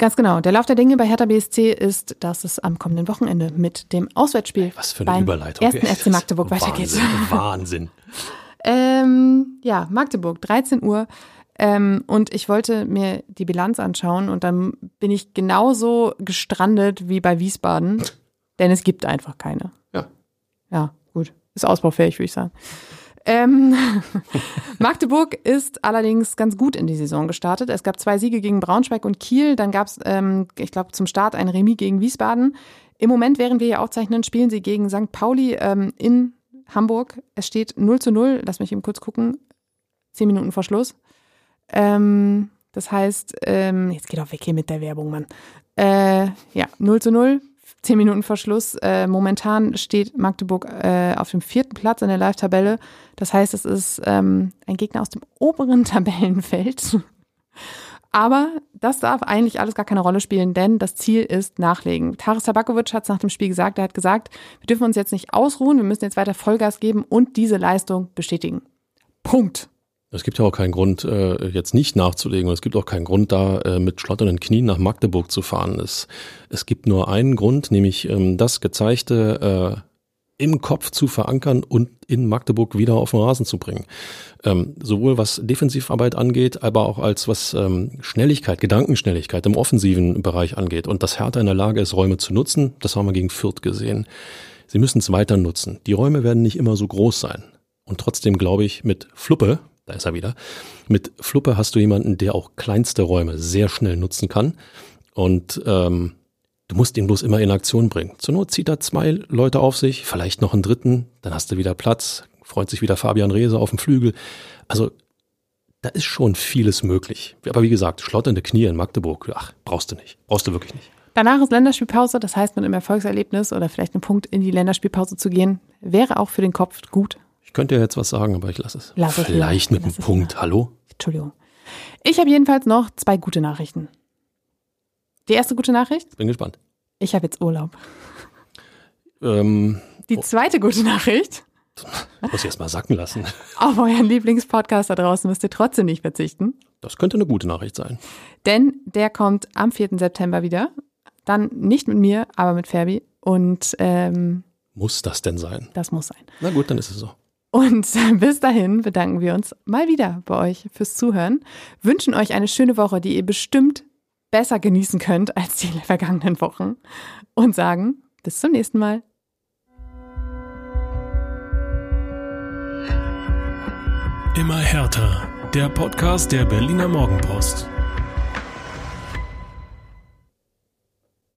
[SPEAKER 1] Ganz genau. Der Lauf der Dinge bei Hertha BSC ist, dass es am kommenden Wochenende mit dem Auswärtsspiel
[SPEAKER 2] Was für eine beim Überleitung.
[SPEAKER 1] ersten *laughs* FC Magdeburg weitergeht. *laughs*
[SPEAKER 2] Wahnsinn.
[SPEAKER 1] ähm, ja, Magdeburg, 13 Uhr. Ähm, und ich wollte mir die Bilanz anschauen und dann bin ich genauso gestrandet wie bei Wiesbaden, *laughs* denn es gibt einfach keine.
[SPEAKER 2] Ja.
[SPEAKER 1] Ja, gut. Ist ausbaufähig, würde ich sagen. Ähm, *laughs* Magdeburg ist allerdings ganz gut in die Saison gestartet. Es gab zwei Siege gegen Braunschweig und Kiel. Dann gab es, ähm, ich glaube, zum Start ein Remis gegen Wiesbaden. Im Moment, während wir hier aufzeichnen, spielen sie gegen St. Pauli ähm, in Hamburg. Es steht 0 zu 0. Lass mich eben kurz gucken. Zehn Minuten vor Schluss. Ähm, das heißt, ähm, jetzt geht auch weg hier mit der Werbung, Mann. Äh, ja, 0 zu 0 zehn Minuten vor Schluss. Äh, momentan steht Magdeburg äh, auf dem vierten Platz in der Live-Tabelle. Das heißt, es ist ähm, ein Gegner aus dem oberen *laughs* Tabellenfeld. Aber das darf eigentlich alles gar keine Rolle spielen, denn das Ziel ist Nachlegen. Taris Tabakovic hat es nach dem Spiel gesagt, er hat gesagt, wir dürfen uns jetzt nicht ausruhen, wir müssen jetzt weiter Vollgas geben und diese Leistung bestätigen. Punkt.
[SPEAKER 2] Es gibt ja auch keinen Grund, äh, jetzt nicht nachzulegen. Und es gibt auch keinen Grund, da äh, mit schlotternden Knien nach Magdeburg zu fahren. Es, es gibt nur einen Grund, nämlich ähm, das Gezeigte äh, im Kopf zu verankern und in Magdeburg wieder auf den Rasen zu bringen. Ähm, sowohl was Defensivarbeit angeht, aber auch als was ähm, Schnelligkeit, Gedankenschnelligkeit im offensiven Bereich angeht. Und dass Hertha in der Lage ist, Räume zu nutzen, das haben wir gegen Fürth gesehen. Sie müssen es weiter nutzen. Die Räume werden nicht immer so groß sein. Und trotzdem glaube ich, mit Fluppe, da ist er wieder. Mit Fluppe hast du jemanden, der auch kleinste Räume sehr schnell nutzen kann. Und ähm, du musst ihn bloß immer in Aktion bringen. Zur Not zieht er zwei Leute auf sich, vielleicht noch einen dritten, dann hast du wieder Platz, freut sich wieder Fabian Reese auf dem Flügel. Also da ist schon vieles möglich. Aber wie gesagt, schlotternde Knie in Magdeburg, ach, brauchst du nicht. Brauchst du wirklich nicht.
[SPEAKER 1] Danach ist Länderspielpause, das heißt mit einem Erfolgserlebnis oder vielleicht einem Punkt in die Länderspielpause zu gehen, wäre auch für den Kopf gut.
[SPEAKER 2] Ich könnte ja jetzt was sagen, aber ich lasse es.
[SPEAKER 1] Lass es
[SPEAKER 2] Vielleicht mit einem Punkt. Hallo?
[SPEAKER 1] Entschuldigung. Ich habe jedenfalls noch zwei gute Nachrichten. Die erste gute Nachricht?
[SPEAKER 2] Bin gespannt.
[SPEAKER 1] Ich habe jetzt Urlaub.
[SPEAKER 2] Ähm,
[SPEAKER 1] Die oh. zweite gute Nachricht?
[SPEAKER 2] Muss ich erst mal sacken lassen.
[SPEAKER 1] Auf euren Lieblingspodcast da draußen müsst ihr trotzdem nicht verzichten.
[SPEAKER 2] Das könnte eine gute Nachricht sein.
[SPEAKER 1] Denn der kommt am 4. September wieder. Dann nicht mit mir, aber mit Ferbi. Und ähm,
[SPEAKER 2] muss das denn sein?
[SPEAKER 1] Das muss sein.
[SPEAKER 2] Na gut, dann ist es so.
[SPEAKER 1] Und *laughs* bis dahin bedanken wir uns mal wieder bei euch fürs Zuhören, wünschen euch eine schöne Woche, die ihr bestimmt besser genießen könnt als die *laughs* vergangenen Wochen und sagen bis zum nächsten Mal.
[SPEAKER 3] Immer härter. Der Podcast der Berliner Morgenpost.